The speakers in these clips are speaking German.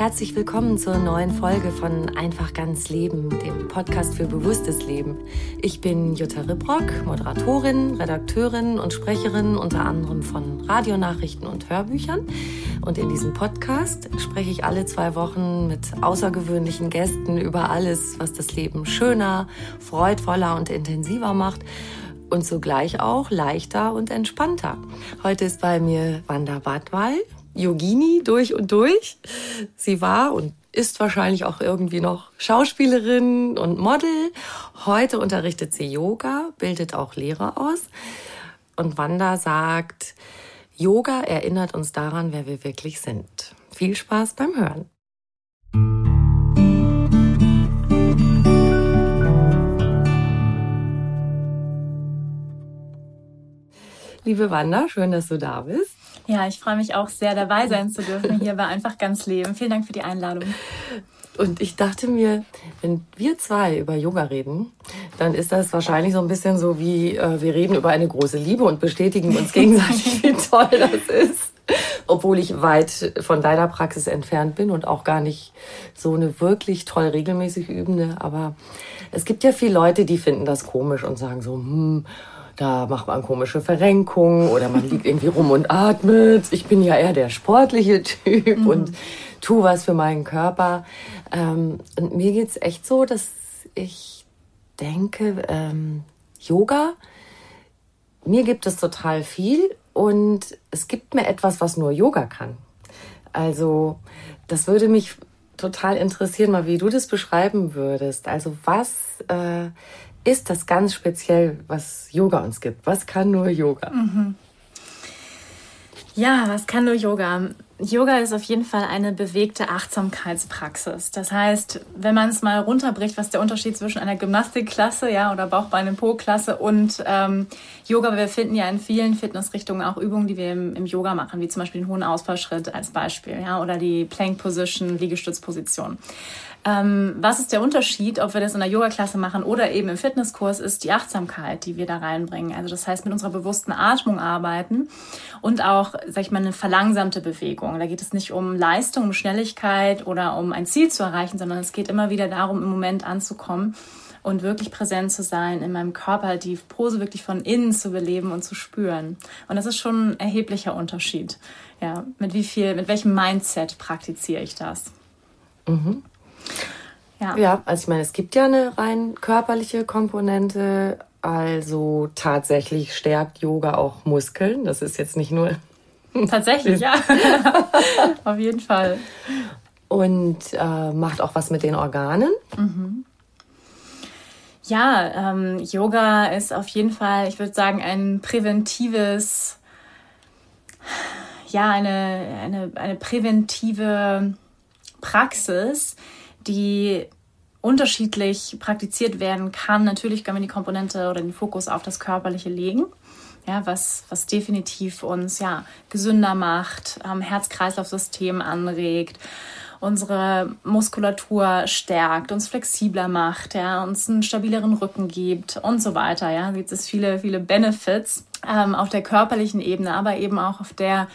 Herzlich willkommen zur neuen Folge von Einfach ganz Leben, dem Podcast für bewusstes Leben. Ich bin Jutta Ribrock, Moderatorin, Redakteurin und Sprecherin unter anderem von Radionachrichten und Hörbüchern. Und in diesem Podcast spreche ich alle zwei Wochen mit außergewöhnlichen Gästen über alles, was das Leben schöner, freudvoller und intensiver macht und zugleich auch leichter und entspannter. Heute ist bei mir Wanda Badwal, Yogini durch und durch. Sie war und ist wahrscheinlich auch irgendwie noch Schauspielerin und Model. Heute unterrichtet sie Yoga, bildet auch Lehrer aus. Und Wanda sagt, Yoga erinnert uns daran, wer wir wirklich sind. Viel Spaß beim Hören. Liebe Wanda, schön, dass du da bist. Ja, ich freue mich auch sehr, dabei sein zu dürfen hier bei Einfach ganz Leben. Vielen Dank für die Einladung. Und ich dachte mir, wenn wir zwei über Yoga reden, dann ist das wahrscheinlich so ein bisschen so wie äh, wir reden über eine große Liebe und bestätigen uns gegenseitig, wie toll das ist. Obwohl ich weit von deiner Praxis entfernt bin und auch gar nicht so eine wirklich toll regelmäßig übende. Aber es gibt ja viele Leute, die finden das komisch und sagen so, hm, da macht man komische Verrenkungen oder man liegt irgendwie rum und atmet. Ich bin ja eher der sportliche Typ mhm. und tu was für meinen Körper. Ähm, und mir geht's echt so, dass ich denke, ähm, Yoga, mir gibt es total viel und es gibt mir etwas, was nur Yoga kann. Also das würde mich total interessieren, mal wie du das beschreiben würdest. Also was äh, ist das ganz speziell, was Yoga uns gibt? Was kann nur Yoga? Mhm. Ja, was kann nur Yoga? Yoga ist auf jeden Fall eine bewegte Achtsamkeitspraxis. Das heißt, wenn man es mal runterbricht, was der Unterschied zwischen einer Gymnastikklasse ja, oder Bauchbeine-Po-Klasse und ähm, Yoga, wir finden ja in vielen Fitnessrichtungen auch Übungen, die wir im, im, Yoga machen, wie zum Beispiel den hohen Ausfallschritt als Beispiel ja, oder die Plank Position, Liegestützposition. Ähm, was ist der Unterschied, ob wir das in der Yoga-Klasse machen oder eben im Fitnesskurs, ist die Achtsamkeit, die wir da reinbringen. Also das heißt, mit unserer bewussten Atmung arbeiten und auch, sag ich mal, eine verlangsamte Bewegung. Da geht es nicht um Leistung, um Schnelligkeit oder um ein Ziel zu erreichen, sondern es geht immer wieder darum, im Moment anzukommen und wirklich präsent zu sein, in meinem Körper die Pose wirklich von innen zu beleben und zu spüren. Und das ist schon ein erheblicher Unterschied. Ja, mit wie viel, mit welchem Mindset praktiziere ich das? Mhm. Ja. ja, also ich meine, es gibt ja eine rein körperliche Komponente. Also tatsächlich stärkt Yoga auch Muskeln. Das ist jetzt nicht nur. Tatsächlich, ja. Auf jeden Fall. Und äh, macht auch was mit den Organen. Mhm. Ja, ähm, Yoga ist auf jeden Fall, ich würde sagen, ein präventives, ja, eine, eine, eine präventive Praxis, die unterschiedlich praktiziert werden kann. Natürlich können wir die Komponente oder den Fokus auf das Körperliche legen. ja, was, was definitiv uns ja gesünder macht, ähm, Herz-Kreislauf-System anregt, unsere Muskulatur stärkt, uns flexibler macht, ja, uns einen stabileren Rücken gibt und so weiter. Ja, gibt es viele, viele Benefits ähm, auf der körperlichen Ebene, aber eben auch auf der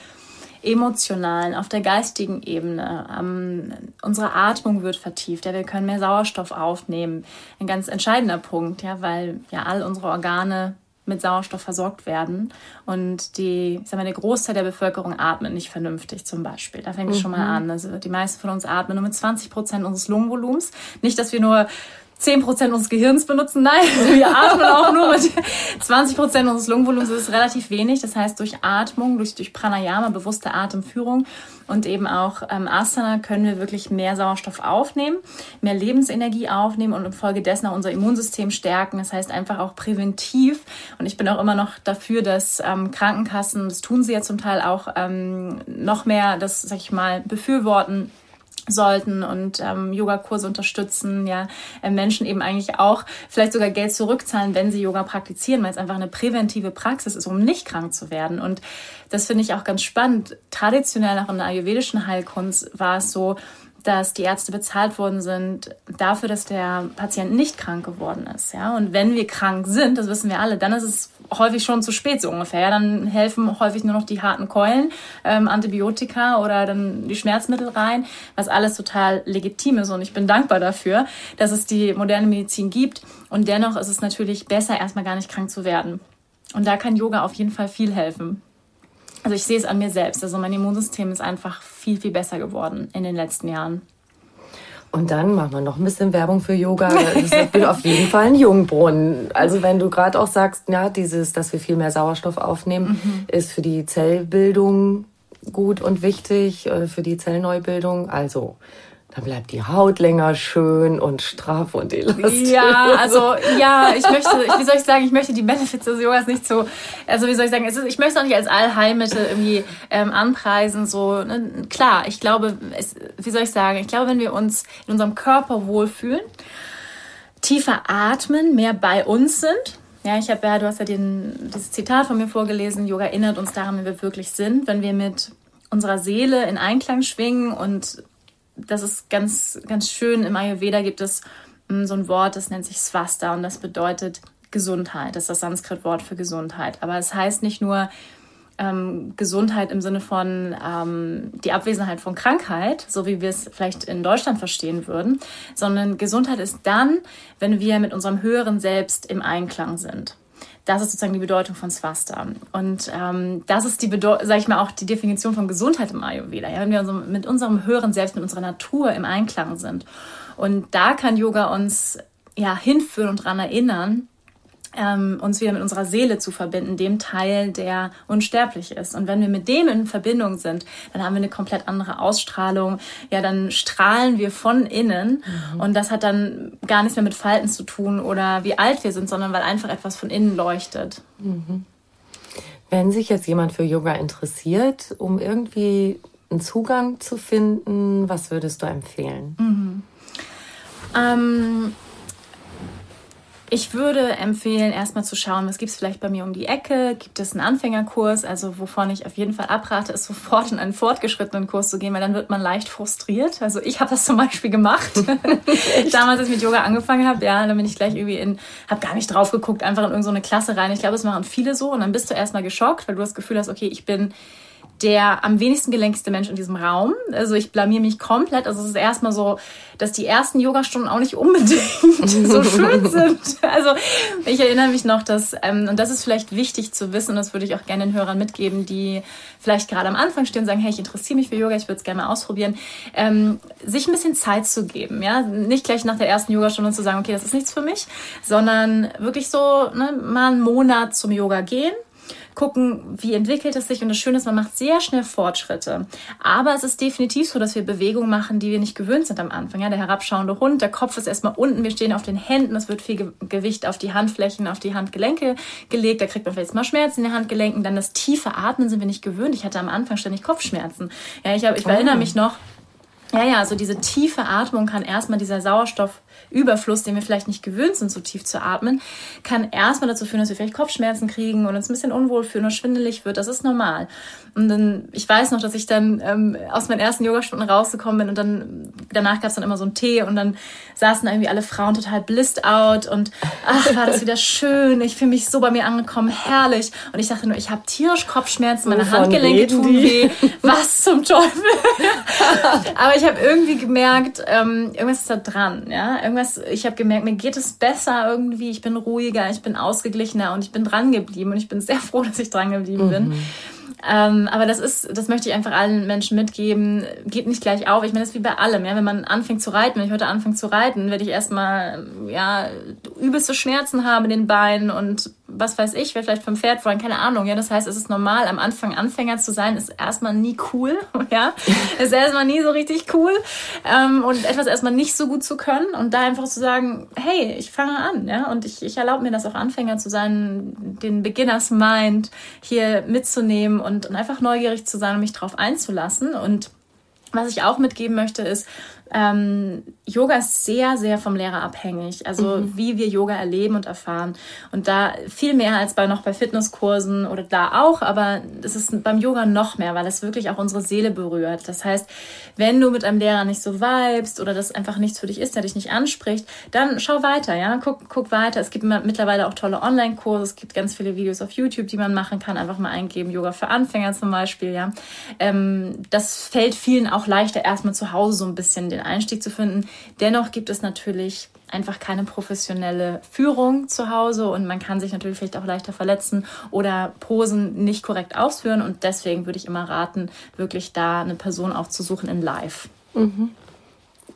emotionalen, auf der geistigen Ebene. Ähm, unsere Atmung wird vertieft, ja, wir können mehr Sauerstoff aufnehmen. Ein ganz entscheidender Punkt, ja, weil ja all unsere Organe mit Sauerstoff versorgt werden. Und die, ich sag mal, der Großteil der Bevölkerung atmet nicht vernünftig zum Beispiel. Da fängt es mhm. schon mal mhm. an. Also die meisten von uns atmen nur mit 20 Prozent unseres Lungenvolumens. Nicht, dass wir nur 10 Prozent unseres Gehirns benutzen. Nein, wir atmen auch nur mit 20 Prozent unseres Lungenvolumens. Das ist relativ wenig. Das heißt, durch Atmung, durch, durch Pranayama, bewusste Atemführung und eben auch ähm, Asana können wir wirklich mehr Sauerstoff aufnehmen, mehr Lebensenergie aufnehmen und infolgedessen auch unser Immunsystem stärken. Das heißt einfach auch präventiv. Und ich bin auch immer noch dafür, dass ähm, Krankenkassen, das tun sie ja zum Teil auch, ähm, noch mehr das, sag ich mal, befürworten sollten und ähm, Yogakurse unterstützen, ja, äh, Menschen eben eigentlich auch vielleicht sogar Geld zurückzahlen, wenn sie Yoga praktizieren, weil es einfach eine präventive Praxis ist, um nicht krank zu werden. Und das finde ich auch ganz spannend. Traditionell auch in der ayurvedischen Heilkunst war es so, dass die Ärzte bezahlt worden sind dafür, dass der Patient nicht krank geworden ist. Ja? Und wenn wir krank sind, das wissen wir alle, dann ist es häufig schon zu spät so ungefähr. Dann helfen häufig nur noch die harten Keulen, ähm, Antibiotika oder dann die Schmerzmittel rein, was alles total legitim ist. Und ich bin dankbar dafür, dass es die moderne Medizin gibt. Und dennoch ist es natürlich besser, erstmal gar nicht krank zu werden. Und da kann Yoga auf jeden Fall viel helfen. Also ich sehe es an mir selbst. Also mein Immunsystem ist einfach viel, viel besser geworden in den letzten Jahren. Und dann machen wir noch ein bisschen Werbung für Yoga. Das ist auf jeden Fall ein Jungbrunnen. Also wenn du gerade auch sagst, ja, dieses, dass wir viel mehr Sauerstoff aufnehmen, mhm. ist für die Zellbildung gut und wichtig, äh, für die Zellneubildung. Also dann bleibt die Haut länger schön und straff und elastisch. Ja, also ja, ich möchte, wie soll ich sagen, ich möchte die Benefits des Yogas nicht so, also wie soll ich sagen, ist, ich möchte es auch nicht als Allheilmittel irgendwie ähm, anpreisen. So ne? klar, ich glaube, es, wie soll ich sagen, ich glaube, wenn wir uns in unserem Körper wohlfühlen, tiefer atmen, mehr bei uns sind. Ja, ich habe ja, du hast ja den, dieses Zitat von mir vorgelesen, Yoga erinnert uns daran, wie wir wirklich sind, wenn wir mit unserer Seele in Einklang schwingen und das ist ganz, ganz schön. Im Ayurveda gibt es mm, so ein Wort, das nennt sich Swasta und das bedeutet Gesundheit. Das ist das Sanskrit-Wort für Gesundheit. Aber es heißt nicht nur ähm, Gesundheit im Sinne von ähm, die Abwesenheit von Krankheit, so wie wir es vielleicht in Deutschland verstehen würden, sondern Gesundheit ist dann, wenn wir mit unserem höheren Selbst im Einklang sind. Das ist sozusagen die Bedeutung von Swasta. Und ähm, das ist die Bedeutung, sage ich mal, auch die Definition von Gesundheit im Ayurveda. Ja, wenn wir mit unserem höheren Selbst, mit unserer Natur im Einklang sind. Und da kann Yoga uns ja hinführen und daran erinnern, ähm, uns wieder mit unserer Seele zu verbinden, dem Teil, der unsterblich ist. Und wenn wir mit dem in Verbindung sind, dann haben wir eine komplett andere Ausstrahlung. Ja, dann strahlen wir von innen. Mhm. Und das hat dann gar nichts mehr mit Falten zu tun oder wie alt wir sind, sondern weil einfach etwas von innen leuchtet. Mhm. Wenn sich jetzt jemand für Yoga interessiert, um irgendwie einen Zugang zu finden, was würdest du empfehlen? Mhm. Ähm, ich würde empfehlen, erstmal zu schauen, was gibt es vielleicht bei mir um die Ecke? Gibt es einen Anfängerkurs? Also wovon ich auf jeden Fall abrate, ist sofort in einen fortgeschrittenen Kurs zu gehen, weil dann wird man leicht frustriert. Also ich habe das zum Beispiel gemacht. Damals, als ich mit Yoga angefangen habe, ja, dann bin ich gleich irgendwie in, habe gar nicht drauf geguckt, einfach in irgendeine Klasse rein. Ich glaube, es machen viele so und dann bist du erstmal geschockt, weil du das Gefühl hast, okay, ich bin der am wenigsten gelenkigste Mensch in diesem Raum. Also ich blamier mich komplett. Also es ist erstmal so, dass die ersten Yogastunden auch nicht unbedingt so schön sind. Also ich erinnere mich noch, dass, ähm, und das ist vielleicht wichtig zu wissen, und das würde ich auch gerne den Hörern mitgeben, die vielleicht gerade am Anfang stehen und sagen, hey, ich interessiere mich für Yoga, ich würde es gerne mal ausprobieren, ähm, sich ein bisschen Zeit zu geben. Ja? Nicht gleich nach der ersten Yogastunde zu sagen, okay, das ist nichts für mich, sondern wirklich so ne, mal einen Monat zum Yoga gehen gucken, wie entwickelt es sich. Und das Schöne ist, man macht sehr schnell Fortschritte. Aber es ist definitiv so, dass wir Bewegungen machen, die wir nicht gewöhnt sind am Anfang. Ja, der herabschauende Hund, der Kopf ist erstmal unten, wir stehen auf den Händen, es wird viel Gewicht auf die Handflächen, auf die Handgelenke gelegt. Da kriegt man vielleicht mal Schmerzen in den Handgelenken. Dann das tiefe Atmen sind wir nicht gewöhnt. Ich hatte am Anfang ständig Kopfschmerzen. Ja, ich, hab, ich oh. erinnere mich noch, ja, ja, also diese tiefe Atmung kann erstmal dieser Sauerstoff Sauerstoffüberfluss, den wir vielleicht nicht gewöhnt sind, so tief zu atmen, kann erstmal dazu führen, dass wir vielleicht Kopfschmerzen kriegen und uns ein bisschen unwohl fühlen und schwindelig wird. Das ist normal. Und dann, ich weiß noch, dass ich dann ähm, aus meinen ersten Yogastunden rausgekommen bin und dann danach gab es dann immer so einen Tee und dann saßen irgendwie alle Frauen total blissed out und ach, war das wieder schön. Ich fühle mich so bei mir angekommen, herrlich. Und ich dachte nur, ich habe tierisch Kopfschmerzen, meine Wovon Handgelenke tun die? weh. Was zum Teufel? Aber ich habe irgendwie gemerkt, ähm, irgendwas ist da dran. Ja, irgendwas. Ich habe gemerkt, mir geht es besser irgendwie. Ich bin ruhiger, ich bin ausgeglichener und ich bin dran geblieben und ich bin sehr froh, dass ich dran geblieben bin. Ähm, aber das ist, das möchte ich einfach allen Menschen mitgeben. Geht nicht gleich auf. Ich meine, das ist wie bei allem. Ja, wenn man anfängt zu reiten, wenn ich heute anfange zu reiten, werde ich erstmal ja übelste Schmerzen haben in den Beinen und was weiß ich, werde vielleicht vom Pferd fallen, keine Ahnung. Ja, das heißt, es ist normal, am Anfang Anfänger zu sein, ist erstmal nie cool. Ja, ist erstmal nie so richtig cool ähm, und etwas erstmal nicht so gut zu können und da einfach zu sagen, hey, ich fange an, ja, und ich, ich erlaube mir das auch Anfänger zu sein, den Beginners Mind hier mitzunehmen und, und einfach neugierig zu sein und mich darauf einzulassen und was ich auch mitgeben möchte, ist, ähm, Yoga ist sehr, sehr vom Lehrer abhängig. Also wie wir Yoga erleben und erfahren. Und da viel mehr als bei noch bei Fitnesskursen oder da auch, aber es ist beim Yoga noch mehr, weil es wirklich auch unsere Seele berührt. Das heißt, wenn du mit einem Lehrer nicht so vibest oder das einfach nichts für dich ist, der dich nicht anspricht, dann schau weiter, ja, guck, guck weiter. Es gibt mittlerweile auch tolle Online-Kurse, es gibt ganz viele Videos auf YouTube, die man machen kann. Einfach mal eingeben, Yoga für Anfänger zum Beispiel, ja. Ähm, das fällt vielen auch leichter, erstmal zu Hause so ein bisschen den Einstieg zu finden. Dennoch gibt es natürlich einfach keine professionelle Führung zu Hause und man kann sich natürlich vielleicht auch leichter verletzen oder Posen nicht korrekt ausführen und deswegen würde ich immer raten, wirklich da eine Person aufzusuchen in Live.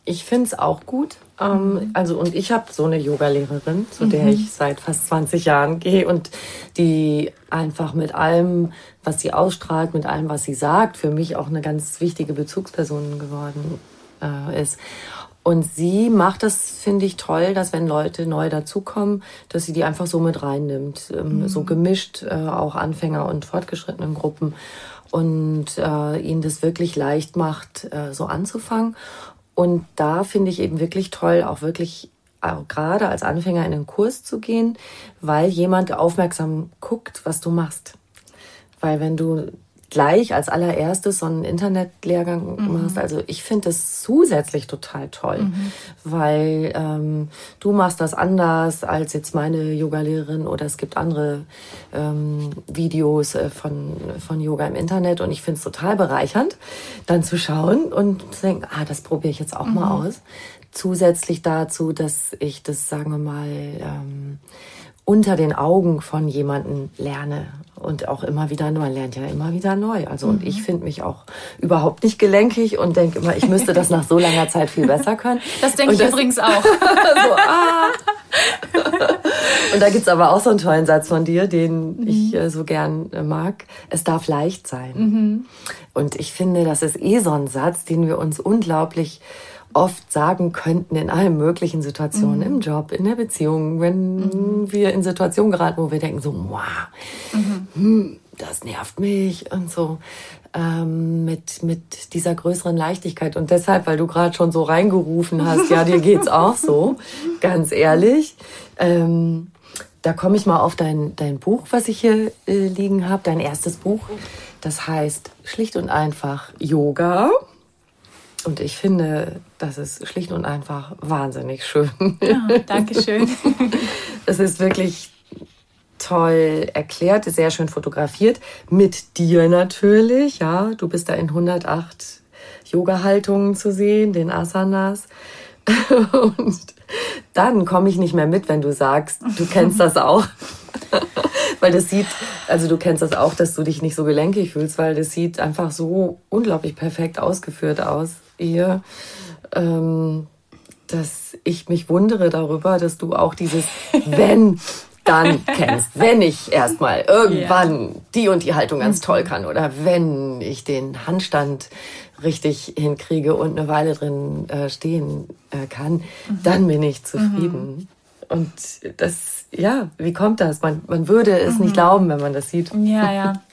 Ich finde es auch gut. Ähm, also, und ich habe so eine Yogalehrerin, zu der ich seit fast 20 Jahren gehe und die einfach mit allem, was sie ausstrahlt, mit allem, was sie sagt, für mich auch eine ganz wichtige Bezugsperson geworden äh, ist. Und sie macht das, finde ich, toll, dass wenn Leute neu dazukommen, dass sie die einfach so mit reinnimmt. Ähm, So gemischt, äh, auch Anfänger und fortgeschrittenen Gruppen. Und äh, ihnen das wirklich leicht macht, äh, so anzufangen. Und da finde ich eben wirklich toll, auch wirklich auch gerade als Anfänger in den Kurs zu gehen, weil jemand aufmerksam guckt, was du machst. Weil wenn du gleich als allererstes so einen Internetlehrgang machst, also ich finde das zusätzlich total toll, weil ähm, du machst das anders als jetzt meine Yogalehrerin oder es gibt andere ähm, Videos äh, von, von Yoga im Internet und ich finde es total bereichernd, dann zu schauen und zu denken, ah, das probiere ich jetzt auch mal aus. Zusätzlich dazu, dass ich das, sagen wir mal, ähm, unter den Augen von jemandem lerne und auch immer wieder neu. Man lernt ja immer wieder neu. Also und ich finde mich auch überhaupt nicht gelenkig und denke immer, ich müsste das nach so langer Zeit viel besser können. Das denke ich übrigens auch. so, ah. Und da gibt's aber auch so einen tollen Satz von dir, den ich äh, so gern äh, mag. Es darf leicht sein. Und ich finde, das ist eh so ein Satz, den wir uns unglaublich oft sagen könnten in allen möglichen Situationen, im Job, in der Beziehung, wenn wir in Situationen geraten, wo wir denken so, wow, hm, das nervt mich und so. Ähm, mit, mit dieser größeren Leichtigkeit. Und deshalb, weil du gerade schon so reingerufen hast, ja, dir geht's auch so, ganz ehrlich. Ähm, da komme ich mal auf dein, dein Buch, was ich hier äh, liegen habe, dein erstes Buch. Das heißt schlicht und einfach Yoga. Und ich finde, das ist schlicht und einfach wahnsinnig schön. Ja, Dankeschön. Es ist wirklich toll erklärt, sehr schön fotografiert. Mit dir natürlich, ja. Du bist da in 108 Yoga-Haltungen zu sehen, den Asanas. Und dann komme ich nicht mehr mit, wenn du sagst, du kennst das auch. weil das sieht, also du kennst das auch, dass du dich nicht so gelenkig fühlst, weil das sieht einfach so unglaublich perfekt ausgeführt aus hier. Ähm, dass ich mich wundere darüber, dass du auch dieses wenn dann kennst, wenn ich erstmal irgendwann die und die Haltung ganz toll kann oder wenn ich den Handstand richtig hinkriege und eine Weile drin äh, stehen äh, kann, dann bin ich zufrieden. Und das, ja, wie kommt das? Man, man würde es nicht glauben, wenn man das sieht. Ja, ja.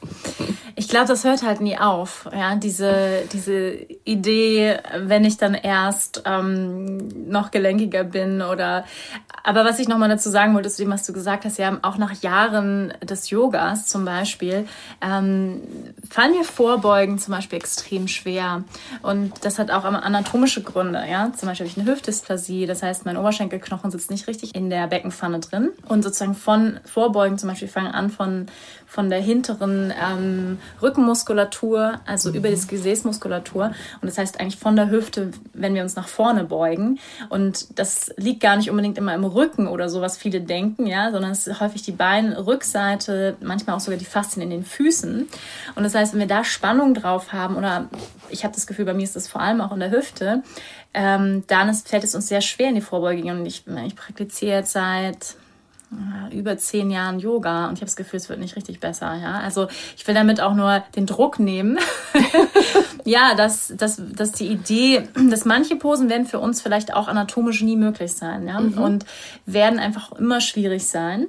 Ich glaube, das hört halt nie auf. Ja, diese, diese Idee, wenn ich dann erst ähm, noch gelenkiger bin oder aber was ich nochmal dazu sagen wollte, zu dem, was du gesagt hast, ja, auch nach Jahren des Yogas zum Beispiel, ähm, fallen mir Vorbeugen zum Beispiel extrem schwer. Und das hat auch anatomische Gründe, ja. Zum Beispiel habe ich eine Hüftdysplasie, das heißt, mein Oberschenkelknochen sitzt nicht richtig in der Beckenpfanne drin. Und sozusagen von Vorbeugen zum Beispiel fangen an von von der hinteren ähm, Rückenmuskulatur, also mhm. über die Gesäßmuskulatur. Und das heißt eigentlich von der Hüfte, wenn wir uns nach vorne beugen. Und das liegt gar nicht unbedingt immer im Rücken oder so, was viele denken, ja, sondern es ist häufig die Beinrückseite, manchmal auch sogar die Faszien in den Füßen. Und das heißt, wenn wir da Spannung drauf haben, oder ich habe das Gefühl, bei mir ist das vor allem auch in der Hüfte, ähm, dann ist, fällt es uns sehr schwer in die Vorbeugung. Und ich, ich praktiziere jetzt seit über zehn Jahren Yoga und ich habe das Gefühl, es wird nicht richtig besser. Ja? Also ich will damit auch nur den Druck nehmen. ja, dass, dass, dass die Idee, dass manche Posen werden für uns vielleicht auch anatomisch nie möglich sein ja? Mhm. und werden einfach immer schwierig sein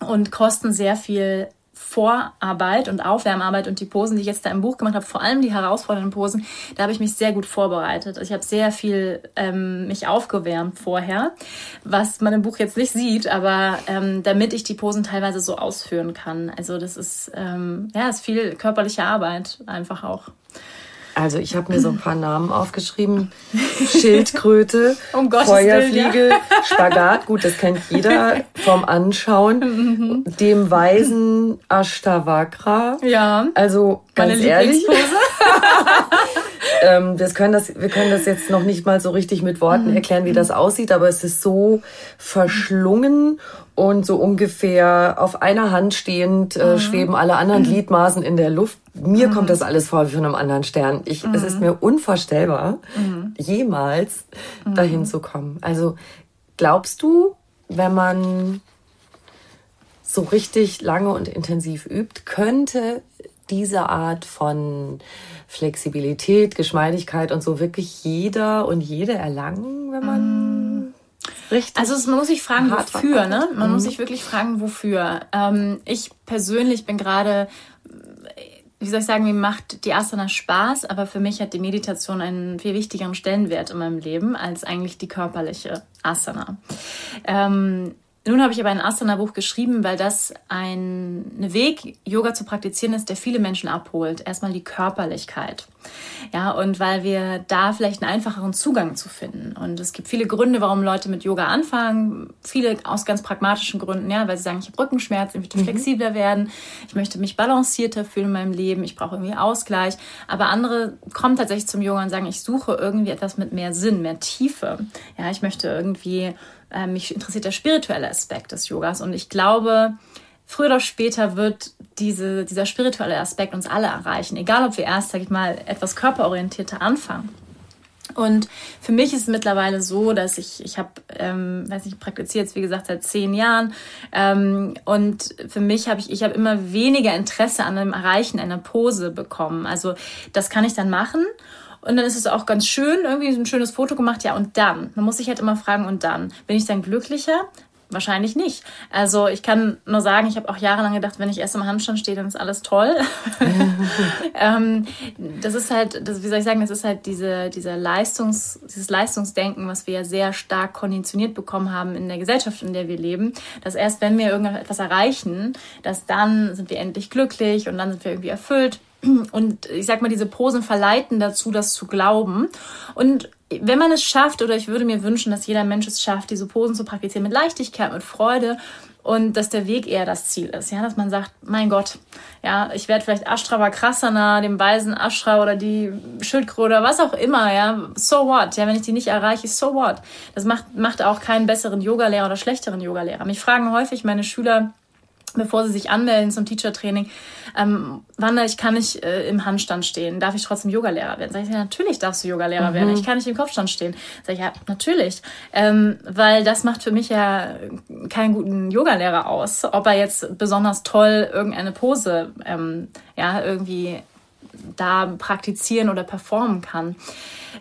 und kosten sehr viel Vorarbeit und Aufwärmarbeit und die Posen, die ich jetzt da im Buch gemacht habe, vor allem die herausfordernden Posen, da habe ich mich sehr gut vorbereitet. Also ich habe sehr viel ähm, mich aufgewärmt vorher, was man im Buch jetzt nicht sieht, aber ähm, damit ich die Posen teilweise so ausführen kann. Also das ist ähm, ja ist viel körperliche Arbeit einfach auch. Also ich habe mir so ein paar Namen aufgeschrieben. Schildkröte, um Feuerfliege, ja. Spagat, gut, das kennt jeder vom Anschauen. Mhm. Dem weisen Ashtavakra. Ja. Also ganz ehrlich. ähm, das können das, wir können das jetzt noch nicht mal so richtig mit Worten mhm. erklären, wie das aussieht, aber es ist so verschlungen und so ungefähr auf einer Hand stehend äh, mhm. schweben alle anderen Gliedmaßen in der Luft. Mir mhm. kommt das alles vor wie von einem anderen Stern. Ich, mhm. Es ist mir unvorstellbar, mhm. jemals mhm. dahin zu kommen. Also glaubst du, wenn man so richtig lange und intensiv übt, könnte diese Art von Flexibilität, Geschmeidigkeit und so wirklich jeder und jede erlangen, wenn man mm. richtig. Also man muss sich fragen, wofür, ne? Man mhm. muss sich wirklich fragen, wofür. Ähm, ich persönlich bin gerade wie soll ich sagen, mir macht die Asana Spaß, aber für mich hat die Meditation einen viel wichtigeren Stellenwert in meinem Leben als eigentlich die körperliche Asana. Ähm, nun habe ich aber ein Asana-Buch geschrieben, weil das ein, ein Weg, Yoga zu praktizieren ist, der viele Menschen abholt. Erstmal die Körperlichkeit. Ja, und weil wir da vielleicht einen einfacheren Zugang zu finden. Und es gibt viele Gründe, warum Leute mit Yoga anfangen. Viele aus ganz pragmatischen Gründen, ja, weil sie sagen, ich habe Rückenschmerzen, ich möchte mhm. flexibler werden, ich möchte mich balancierter fühlen in meinem Leben, ich brauche irgendwie Ausgleich. Aber andere kommen tatsächlich zum Yoga und sagen, ich suche irgendwie etwas mit mehr Sinn, mehr Tiefe. Ja, ich möchte irgendwie äh, mich interessiert der spirituelle Aspekt des Yogas und ich glaube, früher oder später wird diese, dieser spirituelle Aspekt uns alle erreichen, egal ob wir erst, sag ich mal, etwas körperorientierter anfangen. Und für mich ist es mittlerweile so, dass ich, ich habe, ähm, weiß nicht, ich praktiziere jetzt wie gesagt seit zehn Jahren ähm, und für mich habe ich, ich habe immer weniger Interesse an dem Erreichen einer Pose bekommen. Also das kann ich dann machen und dann ist es auch ganz schön, irgendwie ein schönes Foto gemacht. Ja, und dann? Man muss sich halt immer fragen, und dann? Bin ich dann glücklicher? Wahrscheinlich nicht. Also ich kann nur sagen, ich habe auch jahrelang gedacht, wenn ich erst im Handstand stehe, dann ist alles toll. ähm, das ist halt, das, wie soll ich sagen, das ist halt diese, dieser Leistungs, dieses Leistungsdenken, was wir ja sehr stark konditioniert bekommen haben in der Gesellschaft, in der wir leben, dass erst wenn wir irgendetwas erreichen, dass dann sind wir endlich glücklich und dann sind wir irgendwie erfüllt. Und ich sag mal, diese Posen verleiten dazu, das zu glauben. Und wenn man es schafft, oder ich würde mir wünschen, dass jeder Mensch es schafft, diese Posen zu praktizieren mit Leichtigkeit, mit Freude und dass der Weg eher das Ziel ist, ja, dass man sagt, mein Gott, ja, ich werde vielleicht Ashtravakrasana, dem weisen Ashra oder die Schildkröte oder was auch immer, ja, so what, ja, wenn ich die nicht erreiche, so what. Das macht, macht auch keinen besseren Yogalehrer oder schlechteren Yogalehrer. Mich fragen häufig meine Schüler, bevor sie sich anmelden zum Teacher-Training, ähm, Wanda, ich kann nicht äh, im Handstand stehen. Darf ich trotzdem Yogalehrer werden? Sag ich, ja, natürlich darfst du Yogalehrer mhm. werden. Ich kann nicht im Kopfstand stehen. Sag ich, ja, natürlich. Ähm, weil das macht für mich ja keinen guten Yogalehrer aus. Ob er jetzt besonders toll irgendeine Pose ähm, ja, irgendwie da praktizieren oder performen kann.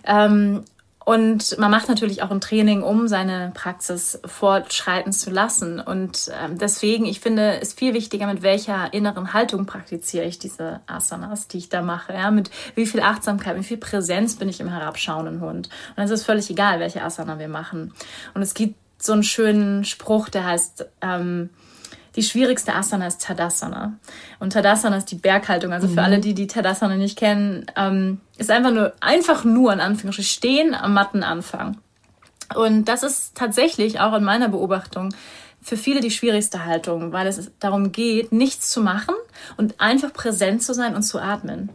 Ähm, Und man macht natürlich auch ein Training, um seine Praxis fortschreiten zu lassen. Und ähm, deswegen, ich finde, ist viel wichtiger, mit welcher inneren Haltung praktiziere ich diese Asanas, die ich da mache. Ja? Mit wie viel Achtsamkeit, mit wie viel Präsenz bin ich im herabschauenden Hund. Und es ist völlig egal, welche Asana wir machen. Und es gibt so einen schönen Spruch, der heißt, ähm, die schwierigste Asana ist Tadasana. Und Tadasana ist die Berghaltung. Also für mhm. alle, die die Tadasana nicht kennen, ähm, ist einfach nur, einfach nur in Anführungsstrichen stehen am Mattenanfang. Und das ist tatsächlich auch in meiner Beobachtung für viele die schwierigste Haltung, weil es darum geht, nichts zu machen und einfach präsent zu sein und zu atmen.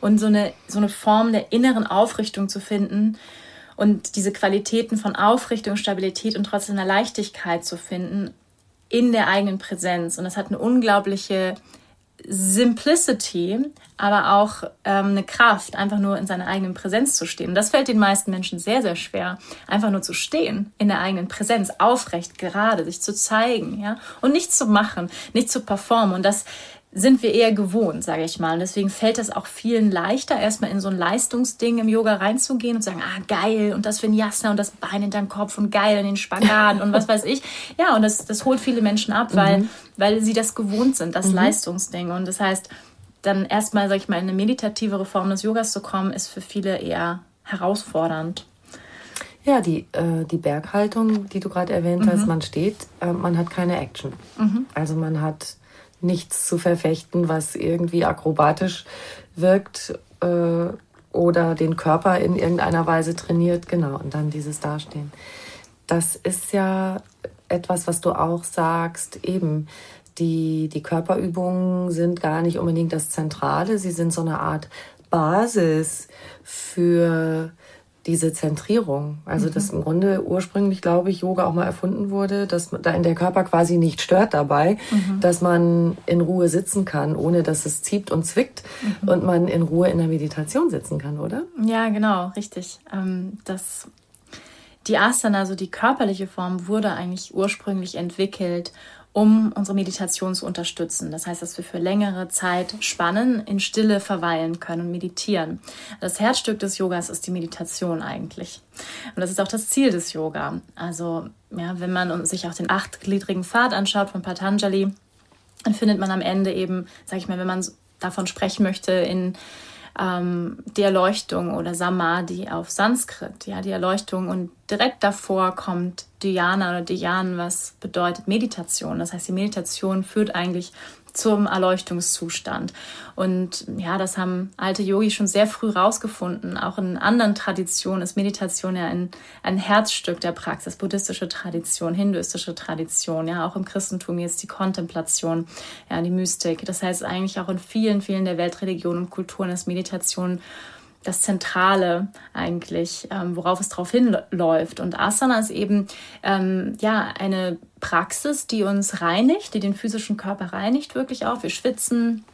Und so eine, so eine Form der inneren Aufrichtung zu finden und diese Qualitäten von Aufrichtung, Stabilität und trotzdem einer Leichtigkeit zu finden in der eigenen Präsenz. Und das hat eine unglaubliche Simplicity, aber auch ähm, eine Kraft, einfach nur in seiner eigenen Präsenz zu stehen. Das fällt den meisten Menschen sehr, sehr schwer, einfach nur zu stehen in der eigenen Präsenz, aufrecht, gerade, sich zu zeigen, ja, und nichts zu machen, nicht zu performen. Und das sind wir eher gewohnt, sage ich mal. Und deswegen fällt es auch vielen leichter, erstmal in so ein Leistungsding im Yoga reinzugehen und zu sagen, ah, geil, und das Vinyasa und das Bein in deinem Kopf und geil in den Spagat und was weiß ich. Ja, und das, das holt viele Menschen ab, weil, mhm. weil sie das gewohnt sind, das mhm. Leistungsding. Und das heißt, dann erstmal, sag ich mal, in eine meditativere Form des Yogas zu kommen, ist für viele eher herausfordernd. Ja, die, äh, die Berghaltung, die du gerade erwähnt mhm. hast, man steht, äh, man hat keine Action. Mhm. Also man hat nichts zu verfechten, was irgendwie akrobatisch wirkt äh, oder den Körper in irgendeiner Weise trainiert. Genau, und dann dieses Dastehen. Das ist ja etwas, was du auch sagst, eben. Die, die Körperübungen sind gar nicht unbedingt das Zentrale, sie sind so eine Art Basis für diese Zentrierung. Also, mhm. dass im Grunde ursprünglich, glaube ich, Yoga auch mal erfunden wurde, dass da in der Körper quasi nicht stört dabei, mhm. dass man in Ruhe sitzen kann, ohne dass es zieht und zwickt mhm. und man in Ruhe in der Meditation sitzen kann, oder? Ja, genau, richtig. Ähm, das die Asana, also die körperliche Form, wurde eigentlich ursprünglich entwickelt, um unsere Meditation zu unterstützen. Das heißt, dass wir für längere Zeit spannen, in Stille verweilen können und meditieren. Das Herzstück des Yogas ist die Meditation eigentlich. Und das ist auch das Ziel des Yoga. Also, ja, wenn man sich auch den achtgliedrigen Pfad anschaut von Patanjali, dann findet man am Ende eben, sag ich mal, wenn man davon sprechen möchte, in ähm, die Erleuchtung oder Samadhi auf Sanskrit, ja, die Erleuchtung und direkt davor kommt Dhyana oder Dhyan, was bedeutet Meditation. Das heißt, die Meditation führt eigentlich zum Erleuchtungszustand. Und ja, das haben alte Yogis schon sehr früh rausgefunden. Auch in anderen Traditionen ist Meditation ja ein, ein Herzstück der Praxis. Buddhistische Tradition, hinduistische Tradition, ja, auch im Christentum jetzt die Kontemplation, ja, die Mystik. Das heißt eigentlich auch in vielen, vielen der Weltreligionen und Kulturen ist Meditation das Zentrale eigentlich, ähm, worauf es drauf hinläuft. Und Asana ist eben ähm, ja eine Praxis, die uns reinigt, die den physischen Körper reinigt wirklich auch. Wir schwitzen,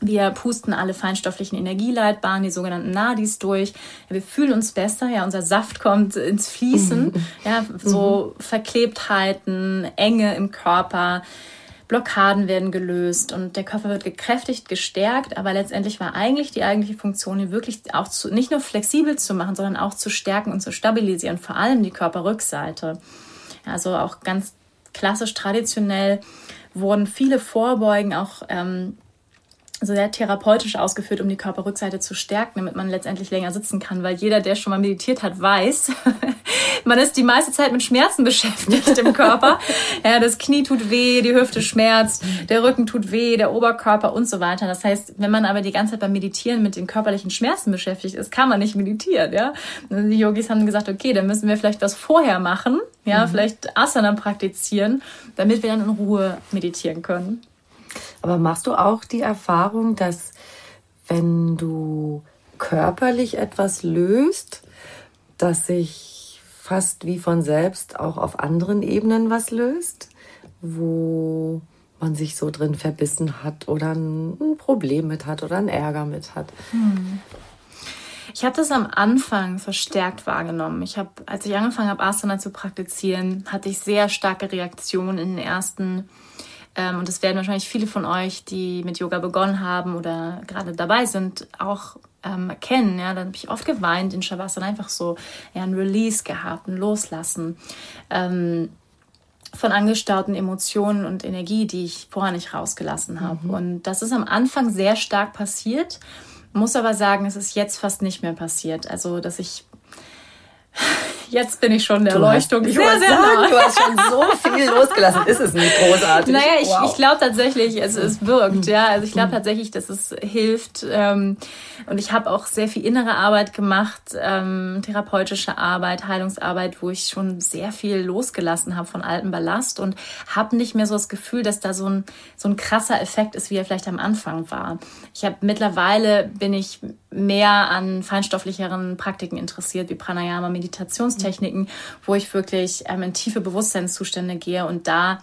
wir pusten alle feinstofflichen Energieleitbahnen, die sogenannten Nadis durch. wir fühlen uns besser. Ja, unser Saft kommt ins Fließen. Ja, so mhm. Verklebtheiten, Enge im Körper. Blockaden werden gelöst und der Körper wird gekräftigt, gestärkt, aber letztendlich war eigentlich die eigentliche Funktion, ihn wirklich auch zu, nicht nur flexibel zu machen, sondern auch zu stärken und zu stabilisieren, vor allem die Körperrückseite. Also auch ganz klassisch traditionell wurden viele Vorbeugen auch ähm, sehr therapeutisch ausgeführt, um die Körperrückseite zu stärken, damit man letztendlich länger sitzen kann. Weil jeder, der schon mal meditiert hat, weiß, man ist die meiste Zeit mit Schmerzen beschäftigt im Körper. ja, das Knie tut weh, die Hüfte schmerzt, der Rücken tut weh, der Oberkörper und so weiter. Das heißt, wenn man aber die ganze Zeit beim Meditieren mit den körperlichen Schmerzen beschäftigt ist, kann man nicht meditieren. Ja, die Yogis haben gesagt, okay, dann müssen wir vielleicht was vorher machen, ja, mhm. vielleicht Asana praktizieren, damit wir dann in Ruhe meditieren können. Aber machst du auch die Erfahrung, dass wenn du körperlich etwas löst, dass sich fast wie von selbst auch auf anderen Ebenen was löst, wo man sich so drin verbissen hat oder ein Problem mit hat oder einen Ärger mit hat. Hm. Ich habe das am Anfang verstärkt wahrgenommen. Ich habe, als ich angefangen habe, Asana zu praktizieren, hatte ich sehr starke Reaktionen in den ersten Ähm, und das werden wahrscheinlich viele von euch, die mit Yoga begonnen haben oder gerade dabei sind, auch ähm, kennen. Ja, dann habe ich oft geweint in Shavasana, einfach so ja, ein Release gehabt, ein Loslassen. Ähm, von angestauten Emotionen und Energie, die ich vorher nicht rausgelassen habe. Mhm. Und das ist am Anfang sehr stark passiert, muss aber sagen, es ist jetzt fast nicht mehr passiert. Also, dass ich Jetzt bin ich schon der Erleuchtung. Ich sehr, sehr nah. du hast schon so viel losgelassen. Ist es nicht großartig? Naja, ich, wow. ich glaube tatsächlich, es, es wirkt. Ja, also ich glaube mhm. tatsächlich, dass es hilft. Ähm, und ich habe auch sehr viel innere Arbeit gemacht, ähm, therapeutische Arbeit, Heilungsarbeit, wo ich schon sehr viel losgelassen habe von altem Ballast und habe nicht mehr so das Gefühl, dass da so ein so ein krasser Effekt ist, wie er vielleicht am Anfang war. Ich habe mittlerweile bin ich mehr an feinstofflicheren Praktiken interessiert, wie Pranayama, Meditationstechniken, wo ich wirklich ähm, in tiefe Bewusstseinszustände gehe und da,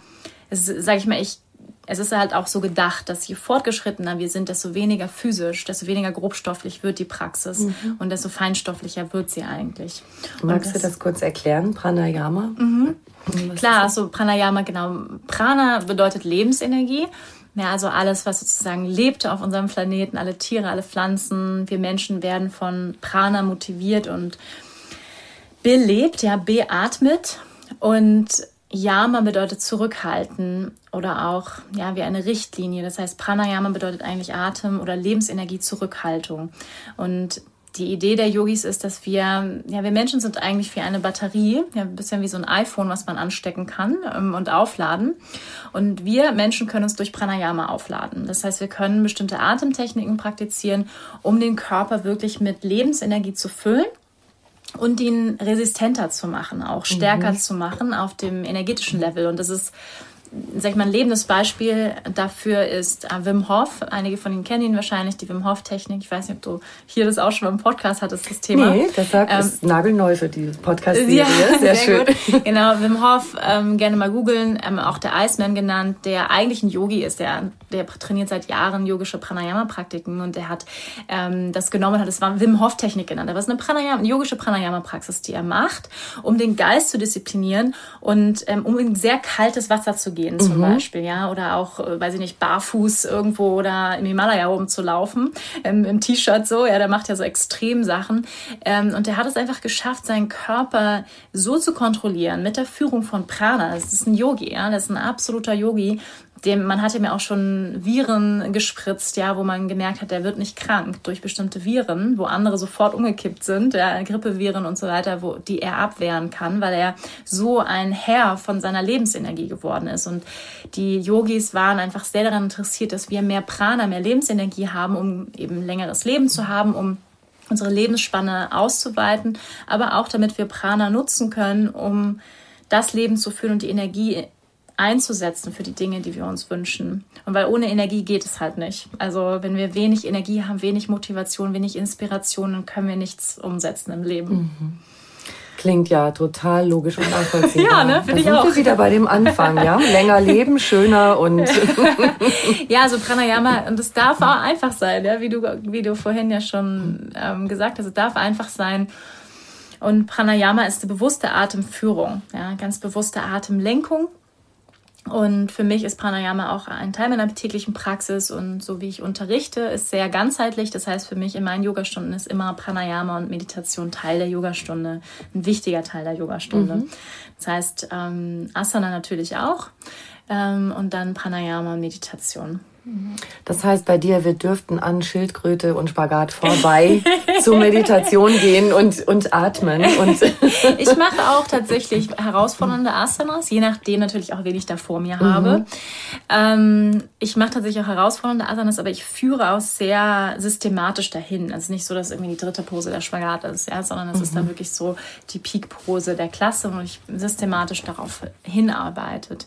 sage ich mal, ich es ist halt auch so gedacht, dass je fortgeschrittener wir sind, desto weniger physisch, desto weniger grobstofflich wird die Praxis mhm. und desto feinstofflicher wird sie eigentlich. Magst das, du das kurz erklären, Pranayama? Mhm. Klar, also Pranayama, genau. Prana bedeutet Lebensenergie ja, also alles, was sozusagen lebt auf unserem Planeten, alle Tiere, alle Pflanzen, wir Menschen werden von Prana motiviert und belebt, ja, beatmet. Und Yama bedeutet zurückhalten oder auch ja wie eine Richtlinie. Das heißt, Pranayama bedeutet eigentlich Atem oder Lebensenergie Zurückhaltung. Und die Idee der Yogis ist, dass wir, ja, wir Menschen sind eigentlich wie eine Batterie, ja, ein bisschen wie so ein iPhone, was man anstecken kann ähm, und aufladen. Und wir Menschen können uns durch Pranayama aufladen. Das heißt, wir können bestimmte Atemtechniken praktizieren, um den Körper wirklich mit Lebensenergie zu füllen und ihn resistenter zu machen, auch stärker mhm. zu machen auf dem energetischen Level. Und das ist sag ich mal, ein lebendes Beispiel dafür ist äh, Wim Hof. Einige von Ihnen kennen ihn wahrscheinlich, die Wim Hof-Technik. Ich weiß nicht, ob du hier das auch schon beim Podcast hattest, das Thema. Nee, das sagt, ähm, ist nagelneu für die Podcast-Serie. Ja, sehr, sehr, schön. Gut. Genau, Wim Hof, ähm, gerne mal googeln, ähm, auch der Iceman genannt, der eigentlich ein Yogi ist. Der, der trainiert seit Jahren yogische Pranayama-Praktiken und der hat ähm, das genommen, hat es war Wim Hof-Technik genannt. Aber es ist eine, Pranayama, eine yogische Pranayama-Praxis, die er macht, um den Geist zu disziplinieren und ähm, um in sehr kaltes Wasser zu gehen gehen zum mhm. Beispiel, ja, oder auch, äh, weiß ich nicht, barfuß irgendwo oder im Himalaya rumzulaufen, ähm, im T-Shirt so, ja, der macht ja so extrem Sachen ähm, und der hat es einfach geschafft, seinen Körper so zu kontrollieren mit der Führung von Prana. Das ist ein Yogi, ja, das ist ein absoluter Yogi dem, man hatte mir auch schon Viren gespritzt, ja, wo man gemerkt hat, der wird nicht krank durch bestimmte Viren, wo andere sofort umgekippt sind, ja, Grippeviren und so weiter, wo, die er abwehren kann, weil er so ein Herr von seiner Lebensenergie geworden ist. Und die Yogis waren einfach sehr daran interessiert, dass wir mehr Prana, mehr Lebensenergie haben, um eben längeres Leben zu haben, um unsere Lebensspanne auszuweiten, aber auch damit wir Prana nutzen können, um das Leben zu führen und die Energie einzusetzen für die Dinge, die wir uns wünschen. Und weil ohne Energie geht es halt nicht. Also wenn wir wenig Energie haben, wenig Motivation, wenig Inspiration, dann können wir nichts umsetzen im Leben. Mhm. Klingt ja total logisch und nachvollziehbar. ja, ne, finde ich auch. Wir wieder bei dem Anfang, ja? Länger leben, schöner und. ja, so Pranayama, und es darf auch einfach sein, ja, wie du, wie du vorhin ja schon ähm, gesagt hast, es darf einfach sein. Und Pranayama ist eine bewusste Atemführung, ja, ganz bewusste Atemlenkung und für mich ist Pranayama auch ein Teil meiner täglichen Praxis und so wie ich unterrichte, ist sehr ganzheitlich. Das heißt, für mich in meinen Yogastunden ist immer Pranayama und Meditation Teil der Yogastunde, ein wichtiger Teil der Yogastunde. Mhm. Das heißt, ähm, Asana natürlich auch ähm, und dann Pranayama Meditation. Das heißt bei dir, wir dürften an Schildkröte und Spagat vorbei zur Meditation gehen und, und atmen. Und ich mache auch tatsächlich herausfordernde Asanas, je nachdem natürlich auch, wen ich da vor mir mhm. habe. Ähm, ich mache tatsächlich auch herausfordernde Asanas, aber ich führe auch sehr systematisch dahin. Also nicht so, dass irgendwie die dritte Pose der Spagat ist, ja, sondern es mhm. ist dann wirklich so die Peak-Pose der Klasse, wo ich systematisch darauf hinarbeitet.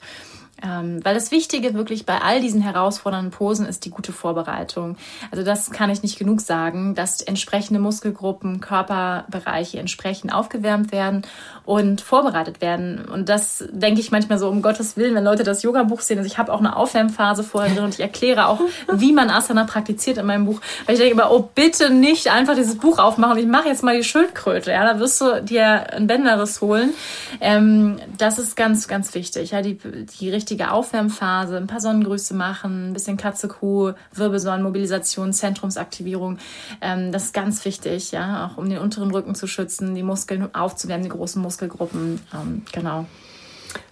Ähm, weil das Wichtige wirklich bei all diesen herausfordernden Posen ist die gute Vorbereitung. Also das kann ich nicht genug sagen, dass entsprechende Muskelgruppen, Körperbereiche entsprechend aufgewärmt werden und vorbereitet werden. Und das denke ich manchmal so, um Gottes Willen, wenn Leute das Yoga-Buch sehen. Also ich habe auch eine Aufwärmphase vorher drin und ich erkläre auch, wie man Asana praktiziert in meinem Buch. Weil ich denke immer, oh, bitte nicht einfach dieses Buch aufmachen. Ich mache jetzt mal die Schildkröte. Ja, da wirst du dir ein Bänderes holen. Ähm, das ist ganz, ganz wichtig. Ja, die, die richtige Aufwärmphase, ein paar Sonnengrüße machen, ein bisschen Katze, Kuh, Wirbelsäulenmobilisation, Zentrumsaktivierung. Ähm, das ist ganz wichtig, ja, auch um den unteren Rücken zu schützen, die Muskeln aufzuwärmen, die großen Muskelgruppen. Ähm, genau.